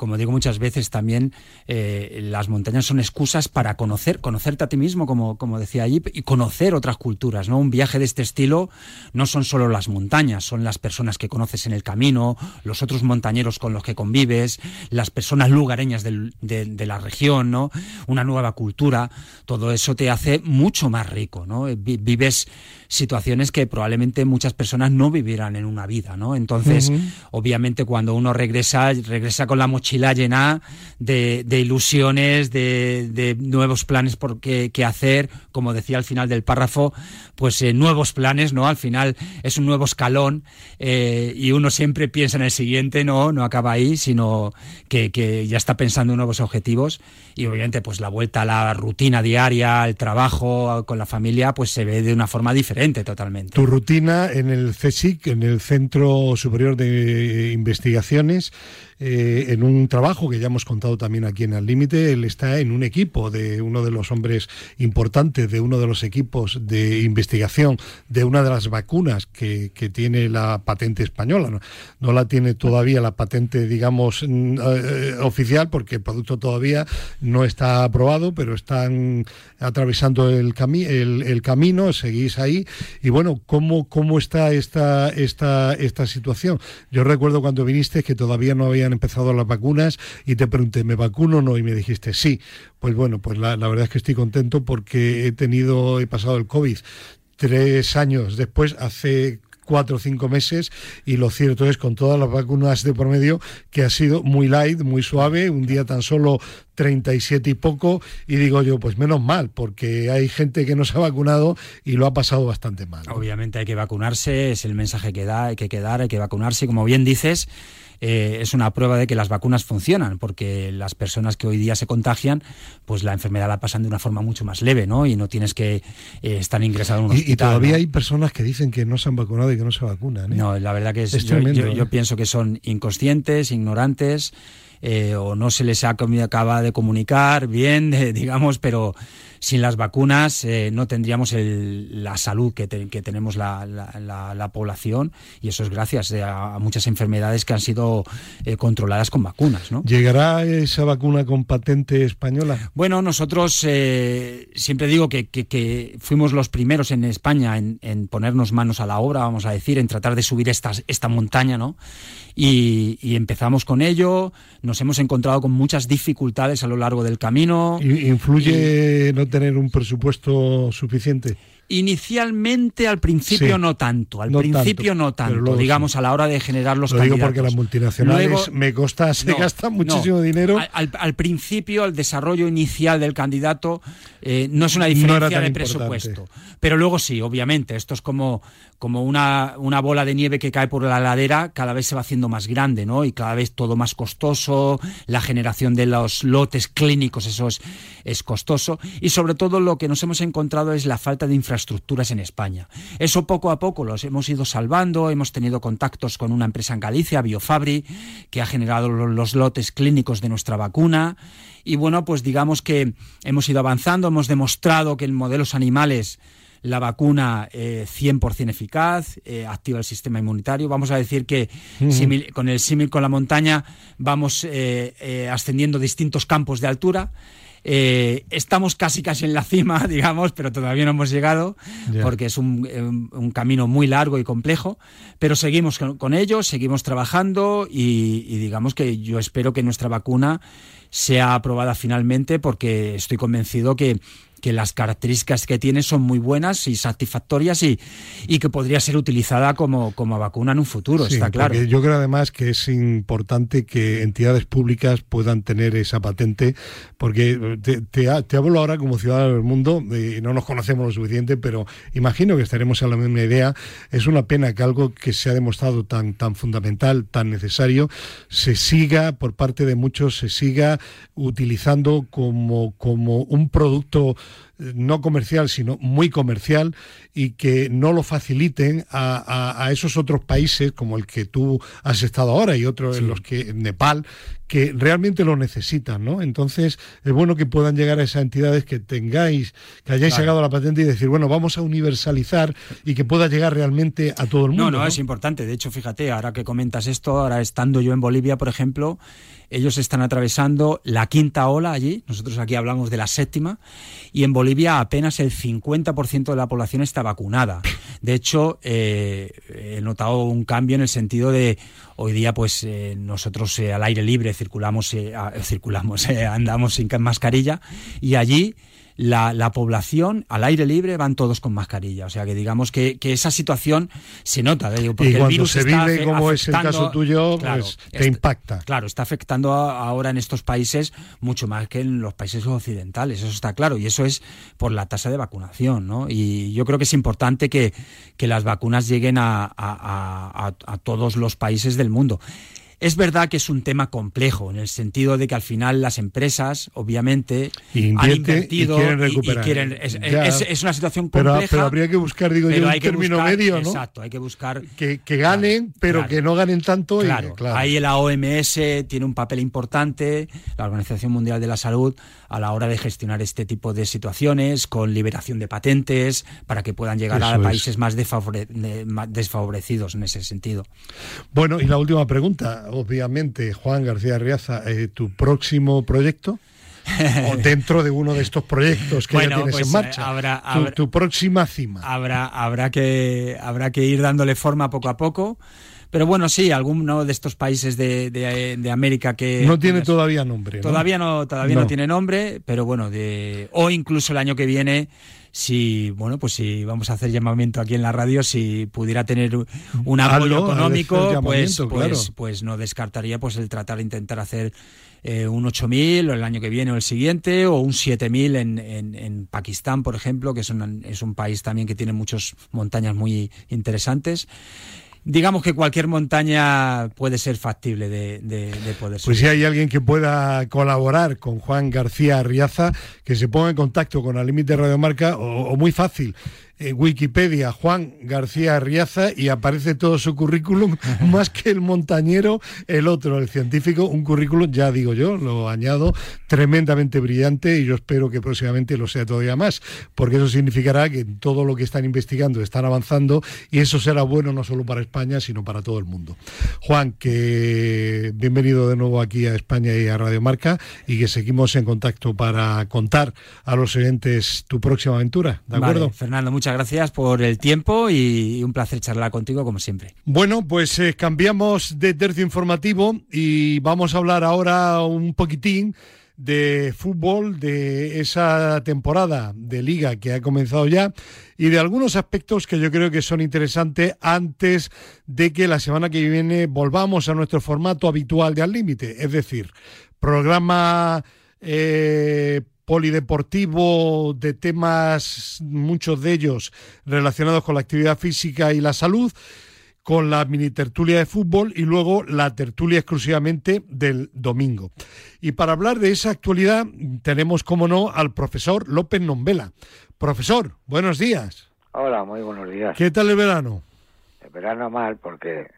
como digo muchas veces también, eh, las montañas son excusas para conocer, conocerte a ti mismo, como, como decía allí, y conocer otras culturas, ¿no? Un viaje de este estilo no son solo las montañas, son las personas que conoces en el camino, los otros montañeros con los que convives, las personas lugareñas de, la región, ¿no? Una nueva cultura, todo eso te hace mucho más rico, ¿no? Vives situaciones que probablemente muchas personas no vivieran en una vida, ¿no? Entonces, obviamente cuando uno regresa, regresa con la mochila llena de, ilusiones, de, nuevos planes por qué, hacer, como decía al final del párrafo, pues eh, nuevos planes, ¿no? Al final es un nuevo escalón eh, y uno siempre piensa en el siguiente, no, no acaba ahí, sino que, que ya está pensando en nuevos objetivos y obviamente pues la vuelta a la rutina diaria, al trabajo, con la familia, pues se ve de una forma diferente totalmente. Tu rutina en el CSIC, en el Centro Superior de Investigaciones, eh, en un trabajo que ya hemos contado también aquí en el Límite. Él está en un equipo de uno de los hombres importantes, de uno de los equipos de investigación de una de las vacunas que, tiene la patente española. ¿no? la tiene todavía la patente, digamos, mm, eh, oficial, porque el producto todavía no está aprobado, pero están atravesando el, el, camino, seguís ahí. Y bueno, ¿cómo, cómo está esta, esta, esta situación? Yo recuerdo cuando viniste que todavía no habían empezado las vacunas y te pregunté, ¿me vacuno o no? Y me dijiste, sí. Pues bueno, pues la, la verdad es que estoy contento porque he tenido, he pasado el COVID tres años después, hace cuatro o cinco meses y lo cierto es con todas las vacunas de por medio que ha sido muy light, muy suave, un día tan solo 37 y poco y digo yo, pues menos mal, porque hay gente que no se ha vacunado y lo ha pasado bastante mal. Obviamente hay que vacunarse, es el mensaje que da, hay que quedar, hay que vacunarse, como bien dices, eh, es una prueba de que las vacunas funcionan, porque las personas que hoy día se contagian, pues la enfermedad la pasan de una forma mucho más leve, ¿no? Y no tienes que eh, estar ingresado en un hospital. Y, todavía hay personas que dicen que no se han vacunado y que no se vacunan. ¿eh? No, la verdad que es, yo, yo pienso que son inconscientes, ignorantes. O no se les acaba de comunicar bien, digamos, pero sin las vacunas eh, no tendríamos la salud que, tenemos la, población y eso es gracias a, muchas enfermedades que han sido eh, controladas con vacunas. ¿no? ¿Llegará esa vacuna con patente española? Bueno, nosotros eh, siempre digo que, fuimos los primeros en España en, ponernos manos a la obra, vamos a decir, en tratar de subir esta, esta montaña, ¿no? Y, empezamos con ello, nos hemos encontrado con muchas dificultades a lo largo del camino. ¿Influye tener un presupuesto suficiente? Inicialmente, al principio no tanto, al principio no tanto, digamos, a la hora de generar los Lo digo porque las multinacionales me costa, se gasta muchísimo dinero. Al, principio, el desarrollo inicial del candidato eh, no es una diferencia de presupuesto, pero luego sí, obviamente, esto es como, como una, una bola de nieve que cae por la ladera, cada vez se va haciendo más grande, ¿no? Y cada vez todo más costoso, la generación de los lotes clínicos, eso es, es costoso, y sobre todo lo que nos hemos encontrado es la falta de infraestructura estructuras en España. Eso poco a poco los hemos ido salvando, hemos tenido contactos con una empresa en Galicia, Biofabri, que ha generado los lotes clínicos de nuestra vacuna. Y bueno, pues digamos que hemos ido avanzando, hemos demostrado que en modelos animales la vacuna 100% eh, eficaz, eh, activa el sistema inmunitario. Vamos a decir que con el símil con la montaña vamos eh, ascendiendo distintos campos de altura. Eh, estamos casi casi en la cima, digamos, pero todavía no hemos llegado porque es un, camino muy largo y complejo, pero seguimos con, ello, seguimos trabajando y, y digamos que yo espero que nuestra vacuna sea aprobada finalmente porque estoy convencido que que las características que tiene son muy buenas y satisfactorias y, y que podría ser utilizada como, como vacuna en un futuro, está claro. Yo creo además que es importante que entidades públicas puedan tener esa patente, porque te, te, hablo ahora como ciudadano del mundo, y no nos conocemos lo suficiente, pero imagino que estaremos en la misma idea. Es una pena que algo que se ha demostrado tan, tan fundamental, tan necesario, se siga, por parte de muchos, se siga utilizando como, como un producto no comercial, sino muy comercial, y que no lo faciliten a, esos otros países como el que tú has estado ahora y otros en los que Nepal, que realmente lo necesitan, ¿no? Entonces, es bueno que puedan llegar a esas entidades que tengáis, que hayáis sacado la patente y decir, bueno, vamos a universalizar y que pueda llegar realmente a todo el mundo. No, no, es importante. De hecho, fíjate, ahora que comentas esto, ahora estando yo en Bolivia, por ejemplo, ellos están atravesando la quinta ola allí, nosotros aquí hablamos de la séptima, y en Bolivia apenas el 50% de la población está vacunada. De hecho, eh, he notado un cambio en el sentido de hoy día, pues eh, nosotros eh, al aire libre circulamos, circulamos, andamos sin mascarilla, y allí la, la, población al aire libre van todos con mascarilla. O sea que digamos que, que esa situación se nota. ¿eh? Porque y cuando el virus se vive como es el caso tuyo, pues te impacta. Claro, está afectando ahora en estos países mucho más que en los países occidentales, eso está claro. Y eso es por la tasa de vacunación. ¿no? Y yo creo que es importante que, que las vacunas lleguen a, a, a, a todos los países del mundo. Es verdad que es un tema complejo, en el sentido de que al final las empresas, obviamente, han invertido y quieren recuperar. es, una situación compleja. Pero, habría que buscar, digo yo, un término medio, ¿no? Exacto, hay que buscar... Que, ganen, pero que no ganen tanto. Claro, ahí la OMS tiene un papel importante, la Organización Mundial de la Salud, a la hora de gestionar este tipo de situaciones, con liberación de patentes, para que puedan llegar a países más desfavorecidos en ese sentido. Bueno, y la última pregunta obviamente, Juan García Riaza, eh, tu próximo proyecto. o dentro de uno de estos proyectos que ya tienes en pues, marcha. Habrá, tu, próxima cima. Habrá, habrá, que, habrá que ir dándole forma poco a poco. Pero bueno, sí, alguno de estos países de, de, América que... No tiene todavía nombre. Todavía, no, todavía no. tiene nombre, pero bueno, de, o incluso el año que viene si bueno pues si vamos a hacer llamamiento aquí en la radio si pudiera tener un apoyo económico pues, pues, pues no descartaría pues el tratar de intentar hacer eh, un 8.000 el año que viene o el siguiente o un 7.000 en, en, en Pakistán por ejemplo que es un, es un país también que tiene muchas montañas muy interesantes digamos que cualquier montaña puede ser factible de, poder Pues si hay alguien que pueda colaborar con Juan García Arriaza, que se ponga en contacto con la Límite Radiomarca, o, o muy fácil, Wikipedia Juan García Riaza y aparece todo su currículum, más que el montañero, el otro, el científico, un currículum, ya digo yo, lo añado, tremendamente brillante y yo espero que próximamente lo sea todavía más, porque eso significará que todo lo que están investigando están avanzando y eso será bueno no solo para España, sino para todo el mundo. Juan, que bienvenido de nuevo aquí a España y a Radio Marca y que seguimos en contacto para contar a los oyentes tu próxima aventura, ¿de acuerdo? Fernando, muchas gracias por el tiempo y un placer charlar contigo como siempre. Bueno, pues eh, cambiamos de tercio informativo y vamos a hablar ahora un poquitín de fútbol, de esa temporada de liga que ha comenzado ya y de algunos aspectos que yo creo que son interesantes antes de que la semana que viene volvamos a nuestro formato habitual de Al Límite, es decir, programa eh, polideportivo de temas, muchos de ellos relacionados con la actividad física y la salud, con la mini tertulia de fútbol y luego la tertulia exclusivamente del domingo. Y para hablar de esa actualidad tenemos, como no, al profesor López Nombela. Profesor, buenos días. Hola, muy buenos días. ¿Qué tal el verano? El verano mal porque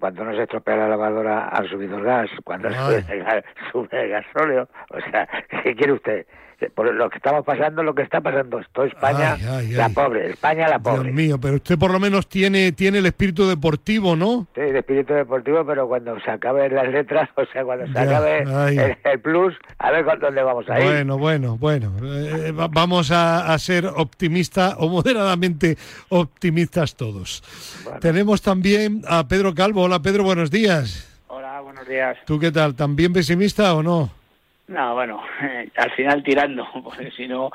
cuando no se estropea la lavadora ha subido el gas, cuando sube el, sube el gasóleo, o sea, ¿qué quiere usted? Por lo que estamos pasando, lo que está pasando esto, España, la pobre, España la pobre. Dios mío, pero usted por lo menos tiene tiene el espíritu deportivo, ¿no? Sí, el espíritu deportivo, pero cuando se acaben las letras, o sea, cuando se acabe el, plus, a ver con dónde vamos a ir. Bueno, bueno, bueno, eh, vamos a, ser optimistas o moderadamente optimistas todos. Tenemos también a Pedro Calvo. Hola Pedro, buenos días. Hola, buenos días. ¿Tú qué tal? ¿También pesimista o no? No, bueno, al final tirando, porque si no,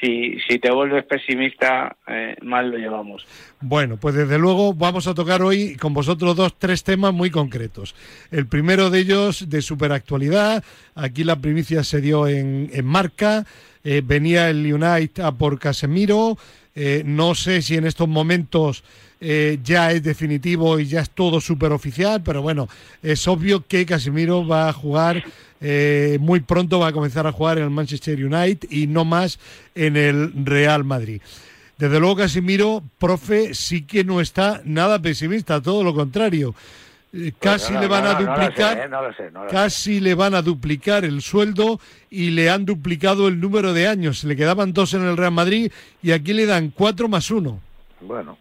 si, si te vuelves pesimista, eh, mal lo llevamos. Bueno, pues desde luego vamos a tocar hoy con vosotros dos, tres temas muy concretos. El primero de ellos de superactualidad, aquí la primicia se dio en, en marca, eh, venía el United a por Casemiro, Eh, no sé si en estos momentos eh, ya es definitivo y ya es todo súper oficial, pero bueno, es obvio que Casemiro va a jugar eh, muy pronto, va a comenzar a jugar en el Manchester United y no más en el Real Madrid. Desde luego Casemiro, profe, sí que no está nada pesimista, todo lo contrario. Eh, casi no, le van no, a no duplicar, sé, ¿eh? Sé. casi le van a duplicar el sueldo y le han duplicado el número de años. Le quedaban dos en el Real Madrid y aquí le dan cuatro más uno. Bueno.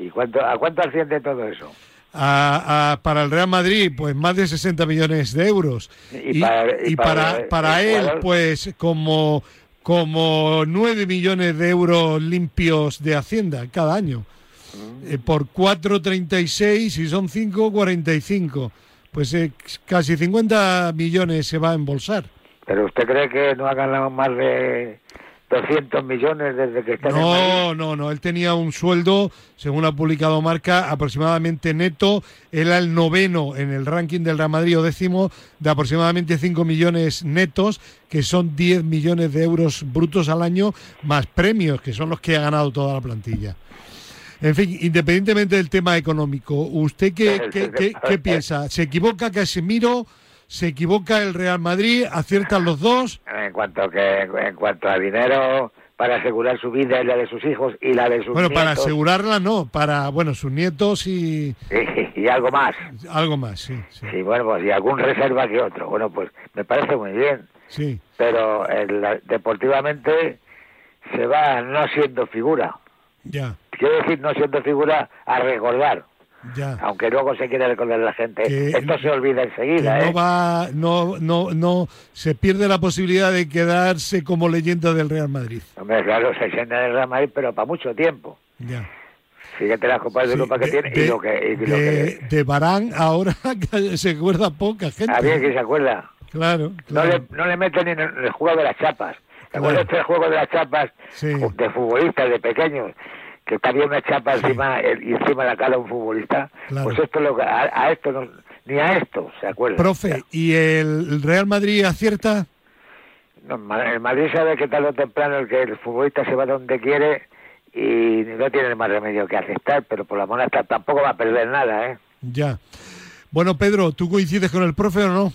¿Y cuánto, a cuánto asciende todo eso? A- a- para el Real Madrid, pues más de 60 millones de euros. Y Y, para- y para él, jugador. pues como, como 9 millones de euros limpios de Hacienda cada año. Mm. Eh, por 4,36 y son 5,45. Pues eh, casi 50 millones se va a embolsar. ¿Pero usted cree que no ha ganado más de 200 millones desde que está en el Madrid? No, no, no. Él tenía un sueldo, según ha publicado Marca, aproximadamente neto. Era el noveno en el ranking del Real Madrid o décimo de aproximadamente 5 millones netos, que son 10 millones de euros brutos al año, más premios, que son los que ha ganado toda la plantilla. En fin, independientemente del tema económico, ¿usted qué, qué- qué- qué piensa? ¿Se equivoca Casemiro? ¿Se equivoca el Real Madrid? ¿Aciertan los dos? En cuanto que en cuanto a dinero para asegurar su vida y la de sus hijos y la de sus Bueno, para asegurarla no, para, bueno, sus nietos y y, y algo más. algo más, sí, sí. Sí, bueno, pues y algún reserva que otro. Bueno, pues me parece muy bien. sí. Pero el- deportivamente se va no siendo figura. Ya, Quiero decir, no siendo figura a recordar. Ya. Aunque luego se quiere recordar la gente. Que- Esto se olvida enseguida, no ¿eh? va, no, no, no, se pierde la posibilidad de quedarse como leyenda del Real Madrid. Hombre, claro, se sienta en el Real Madrid, pero para mucho tiempo. Ya. Fíjate las copas de Sí, Europa que de- tiene y de- lo que... Y lo de, que de Barán ahora se acuerda poca gente. a ver, que se acuerda? Claro, No claro. le, no le meten en el, juego de las chapas. ¿Te Claro. acuerdas del juego de las chapas Sí. de futbolistas, de pequeños? Que había una chapa encima el- y encima la cara de un futbolista. Claro. Pues esto es lo que, a, a esto no, ni a esto se acuerda. Profe, ¿y el Real Madrid acierta? No, el Madrid sabe que tarde o temprano el que el futbolista se va donde quiere y no tiene más remedio que aceptar, pero por la moneda tampoco va a perder nada, ¿eh? Ya. Bueno, Pedro, ¿tú coincides con el profe o no?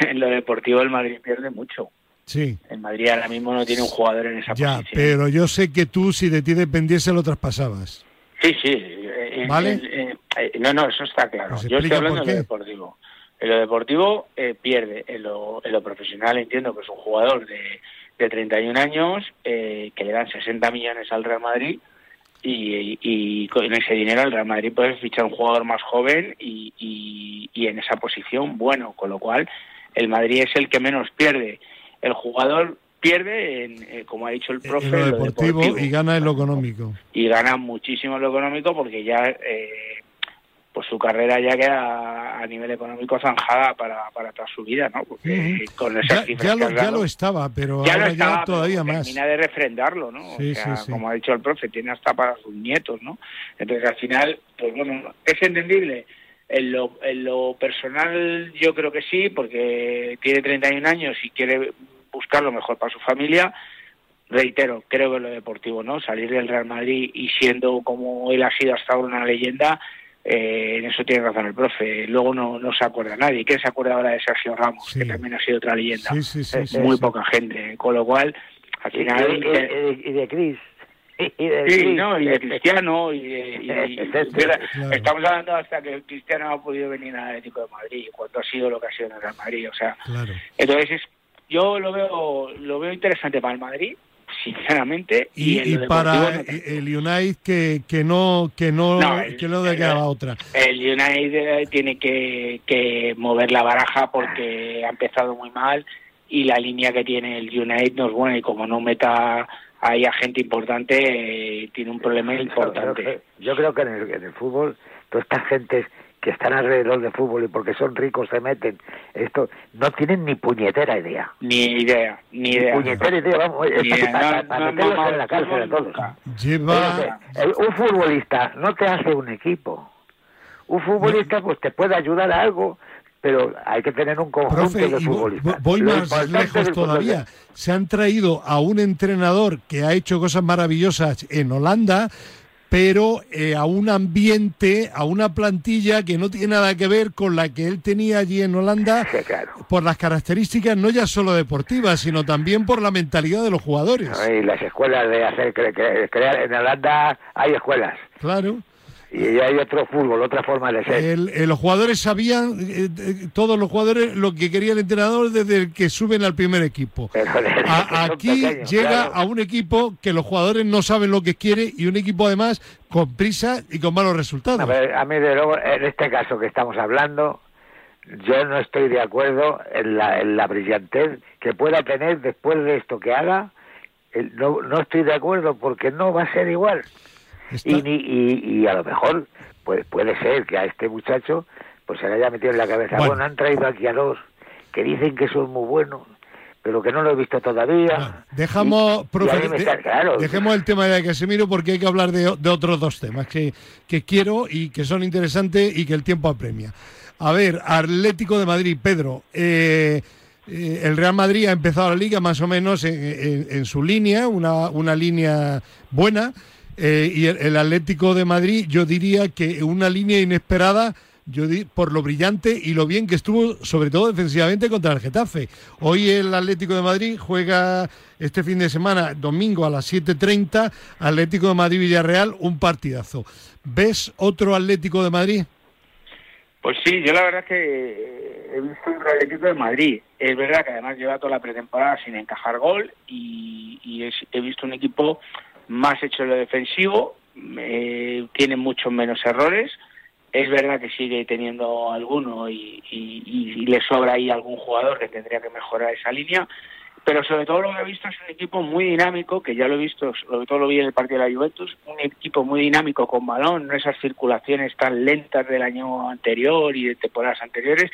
en lo deportivo el Madrid pierde mucho. Sí. El Madrid ahora mismo no tiene un jugador en esa Ya, posición. pero yo sé que tú, si de ti dependiese, lo traspasabas. Sí, sí. eh, eh, ¿Vale? eh, eh, no, no, eso está claro. Pues Yo estoy hablando de lo deportivo. En lo deportivo eh, pierde. En lo, en lo profesional entiendo que es un jugador de, de 31 años eh, que le dan 60 millones al Real Madrid y, y con ese dinero el Real Madrid puede fichar un jugador más joven y, y, y en esa posición bueno, con lo cual el Madrid es el que menos pierde. El jugador pierde, en, eh, como ha dicho el profe, en lo lo deportivo, y gana en lo económico. y gana muchísimo en lo económico porque ya eh, pues su carrera ya queda a nivel económico zanjada para, para toda su vida, ¿no? Porque con esas Ya, ya lo, ya lo estaba, pero ya lo ahora estaba, ya pero todavía más. termina de refrendarlo, ¿no? Sí, o sea, sí, sí. como ha dicho el profe, tiene hasta para sus nietos, ¿no? Entonces al final, pues bueno, es entendible. En lo, en lo personal yo creo que sí, porque tiene 31 años y quiere buscar lo mejor para su familia. Reitero, creo que lo deportivo, ¿no? Salir del Real Madrid y siendo como él ha sido hasta ahora una leyenda, eh, en eso tiene razón el profe. Luego no, no se acuerda nadie. ¿Quién se acuerda ahora de Sergio Ramos, Sí. que también ha sido otra leyenda? Sí, sí, sí. sí, Muy sí. poca gente. Con lo cual, al final... y- eh, y- de Cris. Y de Sí, no, y de Cristiano, y de... y- y- Claro. Estamos hablando hasta que Cristiano no ha podido venir al Atlético de Madrid, cuando ha sido lo que ha sido en el Real Madrid, o sea... Claro. Entonces, es- yo lo veo lo veo interesante para el Madrid, sinceramente, y, Y, para no el United que, que no que no, No, el- que no el- quedaba otra. El United tiene que, que mover la baraja porque ha empezado muy mal y la línea que tiene el United no es buena y como no meta ahí a gente importante eh, tiene un problema importante. Yo creo que en el, en el fútbol, toda esta gente que están alrededor del fútbol y porque son ricos se meten, esto no tienen ni puñetera idea. Ni idea, ni idea. Puñetera idea, vamos, Ni para, idea, para- no, para no, meterlos no, en la cárcel a todos. Lleva el- un futbolista no te hace un equipo. Un futbolista pues te puede ayudar a algo, pero hay que tener un conjunto de futbolistas. Voy más lejos todavía. Se han traído a un entrenador que ha hecho cosas maravillosas en Holanda, pero eh, a un ambiente, a una plantilla que no tiene nada que ver con la que él tenía allí en Holanda, por las características no ya solo deportivas, sino también por la mentalidad de los jugadores. Y las escuelas de hacer crear en Holanda hay escuelas. Claro y hay otro fútbol, otra forma de ser. los jugadores sabían, eh, eh, todos los jugadores, lo que quería el entrenador desde el que suben al primer equipo. aquí llega a un equipo que los jugadores no saben lo que quiere y un equipo además con prisa y con malos resultados. A, a mí, de luego, en este caso que estamos hablando, yo no estoy de acuerdo en la, en la brillantez que pueda tener después de esto que haga. No, no estoy de acuerdo porque no va a ser igual. Y, y, a lo mejor pues, puede ser que a este muchacho pues se le haya metido en la cabeza, bueno. han traído aquí a dos que dicen que son muy buenos, pero que no lo he visto todavía. dejamos, dejemos el tema de Casemiro porque hay que hablar de, otros dos temas que, que quiero y que son interesantes y que el tiempo apremia. A ver, Atlético de Madrid, Pedro. Eh, eh, el Real Madrid ha empezado la liga más o menos en, en su línea, una, una línea buena. Eh, y el, Atlético de Madrid, yo diría que una línea inesperada yo por lo brillante y lo bien que estuvo, sobre todo defensivamente contra el Getafe. Hoy el Atlético de Madrid juega este fin de semana, domingo a las 7.30, Atlético de Madrid-Villarreal, un partidazo. ¿Ves otro Atlético de Madrid? Pues sí, yo la verdad que he visto un Atlético de Madrid. Es verdad que además lleva toda la pretemporada sin encajar gol y, he visto un equipo más hecho en lo defensivo, eh, tiene muchos menos errores. Es verdad que sigue teniendo alguno y, le sobra ahí algún jugador que tendría que mejorar esa línea, pero sobre todo lo que he visto es un equipo muy dinámico, que ya lo he visto, sobre todo lo vi en el partido de la Juventus, un equipo muy dinámico con balón, no esas circulaciones tan lentas del año anterior y de temporadas anteriores,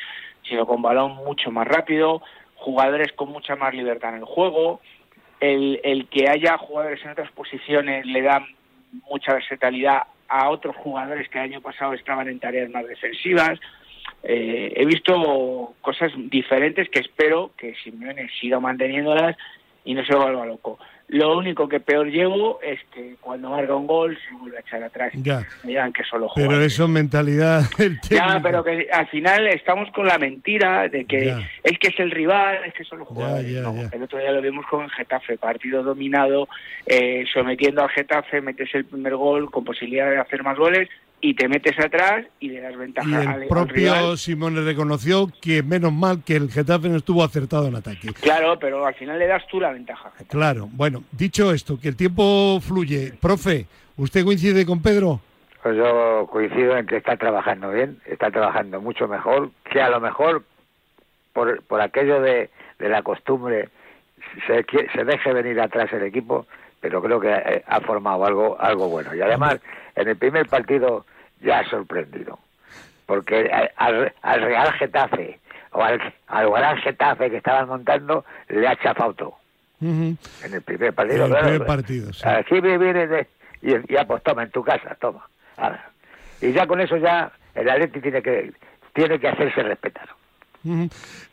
sino con balón mucho más rápido, jugadores con mucha más libertad en el juego, el, el que haya jugadores en otras posiciones le da mucha versatilidad a otros jugadores que el año pasado estaban en tareas más defensivas. Eh, he visto cosas diferentes que espero que Simeone siga manteniéndolas y no se vuelva loco. Lo único que peor llevo es que cuando marca un gol se vuelve a echar atrás. Ya. Me digan que solo juega. Pero eso es mentalidad. ya, pero que al final estamos con la mentira de que es que es el rival, es que solo juega. el otro día lo vimos con el Getafe, partido dominado, eh, sometiendo al Getafe, metes el primer gol con posibilidad de hacer más goles y te metes atrás y le das ventaja y el propio Simone reconoció que menos mal que el Getafe no estuvo acertado en ataque. Claro, pero al final le das tú la ventaja. Claro, bueno, dicho esto, que el tiempo fluye. Profe, ¿usted coincide con Pedro? Pues yo coincido en que está trabajando bien, está trabajando mucho mejor, que a lo mejor por, por aquello de, de la costumbre se, se deje venir atrás el equipo, pero creo que ha formado algo algo bueno. Y además, en el primer partido ya ha sorprendido. Porque al, Real Getafe o al, al Real Getafe que estaban montando le ha chafado todo. En el primer partido. En el primer partido, sí. Aquí viene de, y, y ah, pues toma, en tu casa, toma. Y ya con eso ya el Atleti tiene que, tiene que hacerse respetar.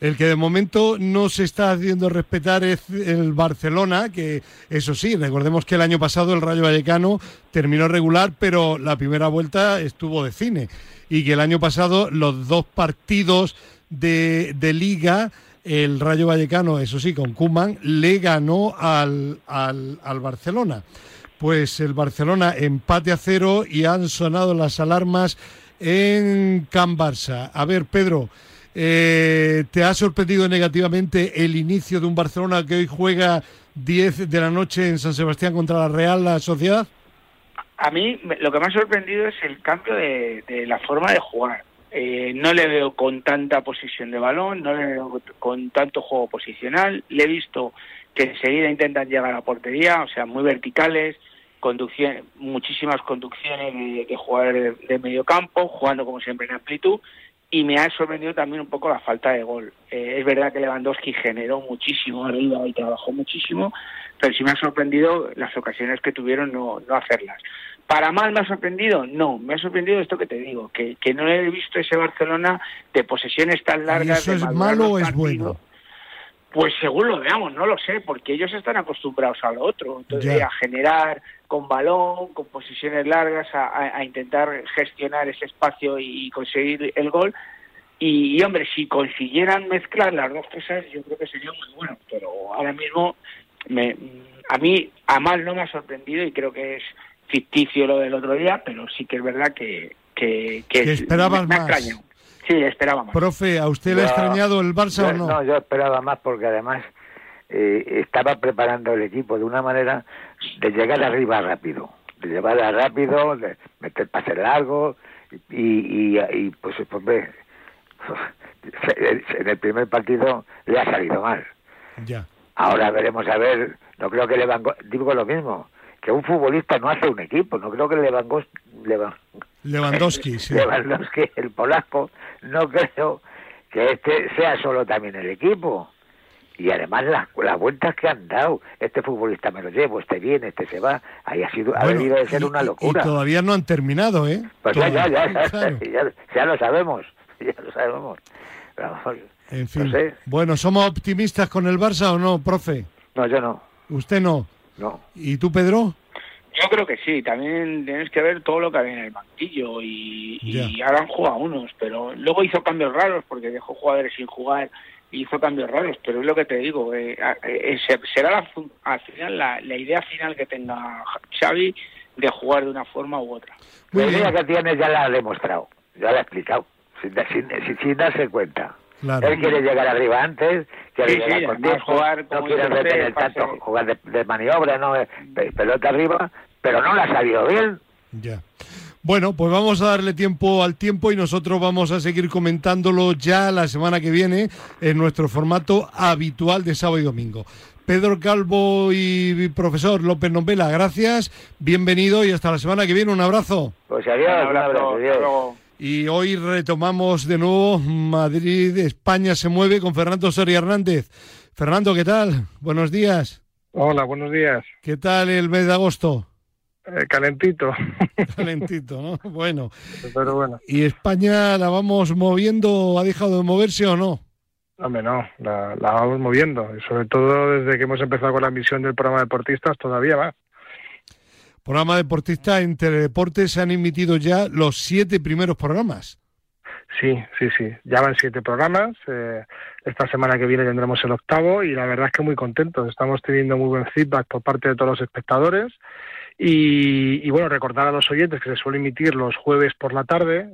El que de momento no se está haciendo respetar es el Barcelona, que eso sí, recordemos que el año pasado el Rayo Vallecano terminó regular, pero la primera vuelta estuvo de cine. Y que el año pasado los dos partidos de, liga, el Rayo Vallecano, eso sí, con Kuman, le ganó al, al, al Barcelona. Pues el Barcelona empate a cero y han sonado las alarmas en Can Barça. A ver, Pedro. Eh, ¿Te ha sorprendido negativamente el inicio de un Barcelona que hoy juega 10 de la noche en San Sebastián contra la Real la Sociedad? A mí lo que me ha sorprendido es el cambio de, la forma de jugar. Eh, no le veo con tanta posición de balón, no le veo con tanto juego posicional. Le he visto que enseguida intentan llegar a la portería, o sea, muy verticales, conducción, muchísimas conducciones de, de jugadores de medio campo, jugando como siempre en amplitud y me ha sorprendido también un poco la falta de gol. Eh, es verdad que Lewandowski generó muchísimo arriba y trabajó muchísimo, pero sí me ha sorprendido las ocasiones que tuvieron no, no hacerlas. ¿Para mal me ha sorprendido? No, me ha sorprendido esto que te digo, que, que no he visto ese Barcelona de posesiones tan largas. ¿Y eso es malo o es bueno? Pues según lo veamos, no lo sé, porque ellos están acostumbrados a lo otro, entonces a generar con balón, con posiciones largas, a, intentar gestionar ese espacio y conseguir el gol. Y, hombre, si consiguieran mezclar las dos cosas, yo creo que sería muy bueno, pero ahora mismo me, a mí a mal no me ha sorprendido y creo que es ficticio lo del otro día, pero sí que es verdad que, que, que, esperabas me, más. Sí, esperaba más. Profe, ¿a usted le ha extrañado el Barça o no? No, yo esperaba más porque además eh, estaba preparando el equipo de una manera de llegar arriba rápido, de llevar rápido, de meter pases largos y, y, y pues, pues en el primer partido le ha salido mal. Ya. Ahora veremos a ver, no creo que le van, digo lo mismo, que un futbolista no hace un equipo, no creo que Lewandowski, Lewandowski, sí. Lewandowski, el polaco, no creo que este sea solo también el equipo. Y además las, las vueltas que han dado, este futbolista me lo llevo, este viene, este se va, ahí ha sido, ha debido de ser una locura. Y todavía no han terminado, ¿eh? Pues ya, ya, ya, ya, lo sabemos, ya lo sabemos. en fin. Bueno, ¿somos optimistas con el Barça o no, profe? No, yo no. ¿Usted no? No. ¿Y tú, Pedro? Yo creo que sí, también tienes que ver todo lo que había en el banquillo y, y ahora han jugado unos, pero luego hizo cambios raros porque dejó jugadores sin jugar y hizo cambios raros, pero es lo que te digo, eh, eh, será la, al final la, idea final que tenga Xavi de jugar de una forma u otra. La idea que tiene ya la ha demostrado, ya la ha explicado, sin, sin darse cuenta. Él quiere llegar arriba antes, quiere llegar con tiempo, jugar no quiere retener tanto, jugar de, maniobra, no eh, pelota arriba, pero no la ha salido bien. Ya. Bueno, pues vamos a darle tiempo al tiempo y nosotros vamos a seguir comentándolo ya la semana que viene en nuestro formato habitual de sábado y domingo. Pedro Calvo y profesor López Nombela, gracias, bienvenido y hasta la semana que viene. Un abrazo. Pues adiós, un abrazo. Y hoy retomamos de nuevo Madrid, España se mueve con Fernando Soria Hernández. Fernando, ¿qué tal? Buenos días. Hola, buenos días. ¿Qué tal el mes de agosto? Eh, calentito. Calentito, ¿no? Bueno. Pero bueno. ¿Y España la vamos moviendo? ¿Ha dejado de moverse o no? Hombre, no, la, la vamos moviendo. Y sobre todo desde que hemos empezado con la misión del programa de deportistas, todavía más programa deportista en Teledeporte se han emitido ya los siete primeros programas. Sí, sí, sí. Ya van siete programas. Eh, esta semana que viene tendremos el octavo y la verdad es que muy contentos. Estamos teniendo muy buen feedback por parte de todos los espectadores. Y, bueno, recordar a los oyentes que se suele emitir los jueves por la tarde.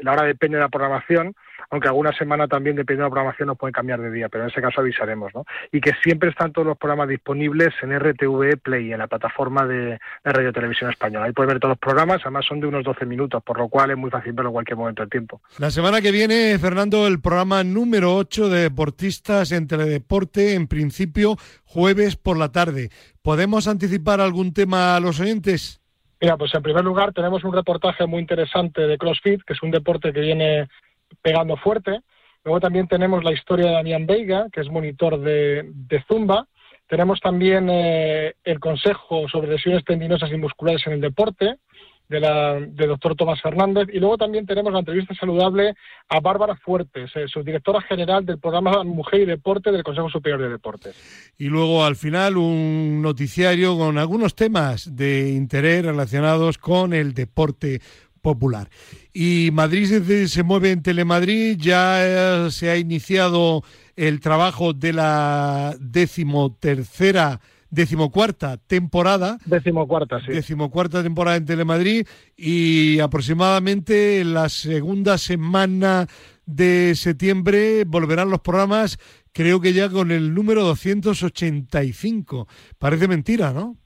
La hora depende de la programación aunque alguna semana también, dependiendo de la programación, nos puede cambiar de día, pero en ese caso avisaremos, ¿no? Y que siempre están todos los programas disponibles en RTV Play, en la plataforma de, Radio Televisión Española. Ahí puede ver todos los programas, además son de unos 12 minutos, por lo cual es muy fácil verlo en cualquier momento del tiempo. La semana que viene, Fernando, el programa número 8 de deportistas en Teledeporte, en principio jueves por la tarde. ¿Podemos anticipar algún tema a los oyentes? Mira, pues en primer lugar tenemos un reportaje muy interesante de CrossFit, que es un deporte que viene pegando fuerte. Luego también tenemos la historia de Damián Veiga, que es monitor de, Zumba. Tenemos también eh, el consejo sobre lesiones tendinosas y musculares en el deporte, de, la, de doctor Tomás Fernández. Y luego también tenemos la entrevista saludable a Bárbara Fuertes, eh, subdirectora general del programa Mujer y Deporte del Consejo Superior de Deportes. Y luego al final un noticiario con algunos temas de interés relacionados con el deporte popular. Y Madrid se, mueve en Telemadrid, ya eh, se ha iniciado el trabajo de la decimotercera, decimocuarta temporada. Decimocuarta, sí. Decimocuarta temporada en Telemadrid y aproximadamente en la segunda semana de septiembre volverán los programas, creo que ya con el número 285. Parece mentira, ¿no?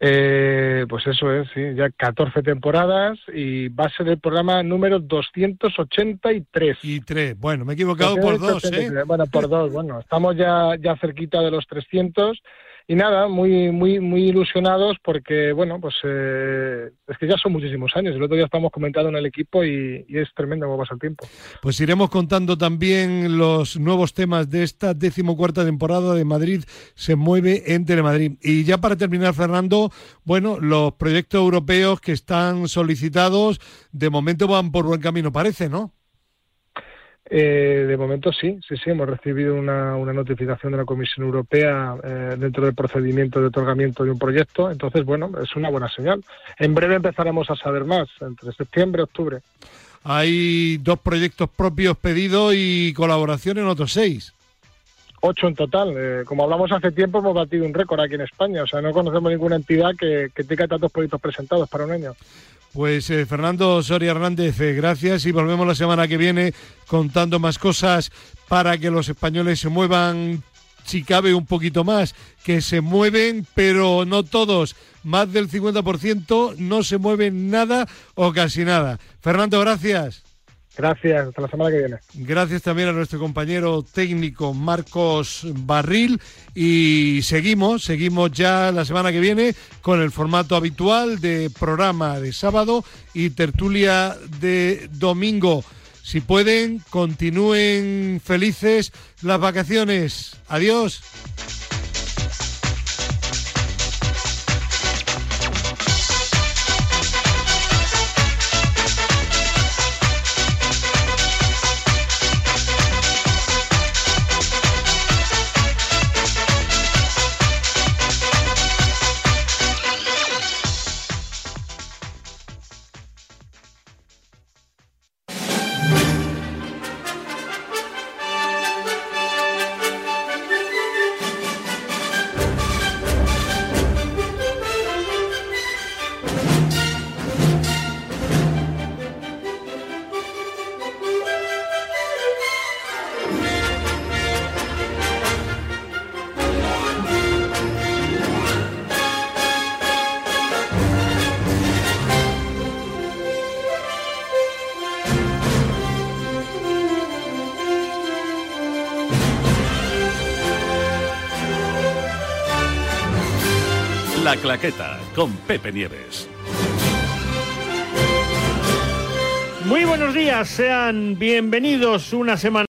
Eh, pues eso es, sí, ya 14 temporadas y va a ser el programa número 283. Y tres, bueno, me he equivocado por dos, ¿eh? Bueno, por dos, bueno, estamos ya, ya cerquita de los 300 y nada, muy, muy, muy ilusionados porque, bueno, pues eh, es que ya son muchísimos años. El otro día estamos comentando en el equipo y, es tremendo cómo pasa el tiempo. Pues iremos contando también los nuevos temas de esta decimocuarta temporada de Madrid se mueve en Telemadrid. Y ya para terminar, Fernando, bueno, los proyectos europeos que están solicitados de momento van por buen camino, parece, ¿no? Eh, de momento sí, sí, sí, hemos recibido una, una notificación de la Comisión Europea eh, dentro del procedimiento de otorgamiento de un proyecto, entonces, bueno, es una buena señal. En breve empezaremos a saber más, entre septiembre y octubre. Hay dos proyectos propios pedidos y colaboración en otros seis. Ocho en total. Eh, como hablamos hace tiempo, hemos batido un récord aquí en España. O sea, no conocemos ninguna entidad que, que tenga tantos proyectos presentados para un año. Pues eh, Fernando Soria Hernández, eh, gracias y volvemos la semana que viene contando más cosas para que los españoles se muevan, si cabe un poquito más, que se mueven, pero no todos, más del 50% no se mueven nada o casi nada. Fernando, gracias. Gracias, hasta la semana que viene. Gracias también a nuestro compañero técnico Marcos Barril y seguimos, seguimos ya la semana que viene con el formato habitual de programa de sábado y tertulia de domingo. Si pueden, continúen felices las vacaciones. Adiós. Claqueta con Pepe Nieves. Muy buenos días, sean bienvenidos una semana.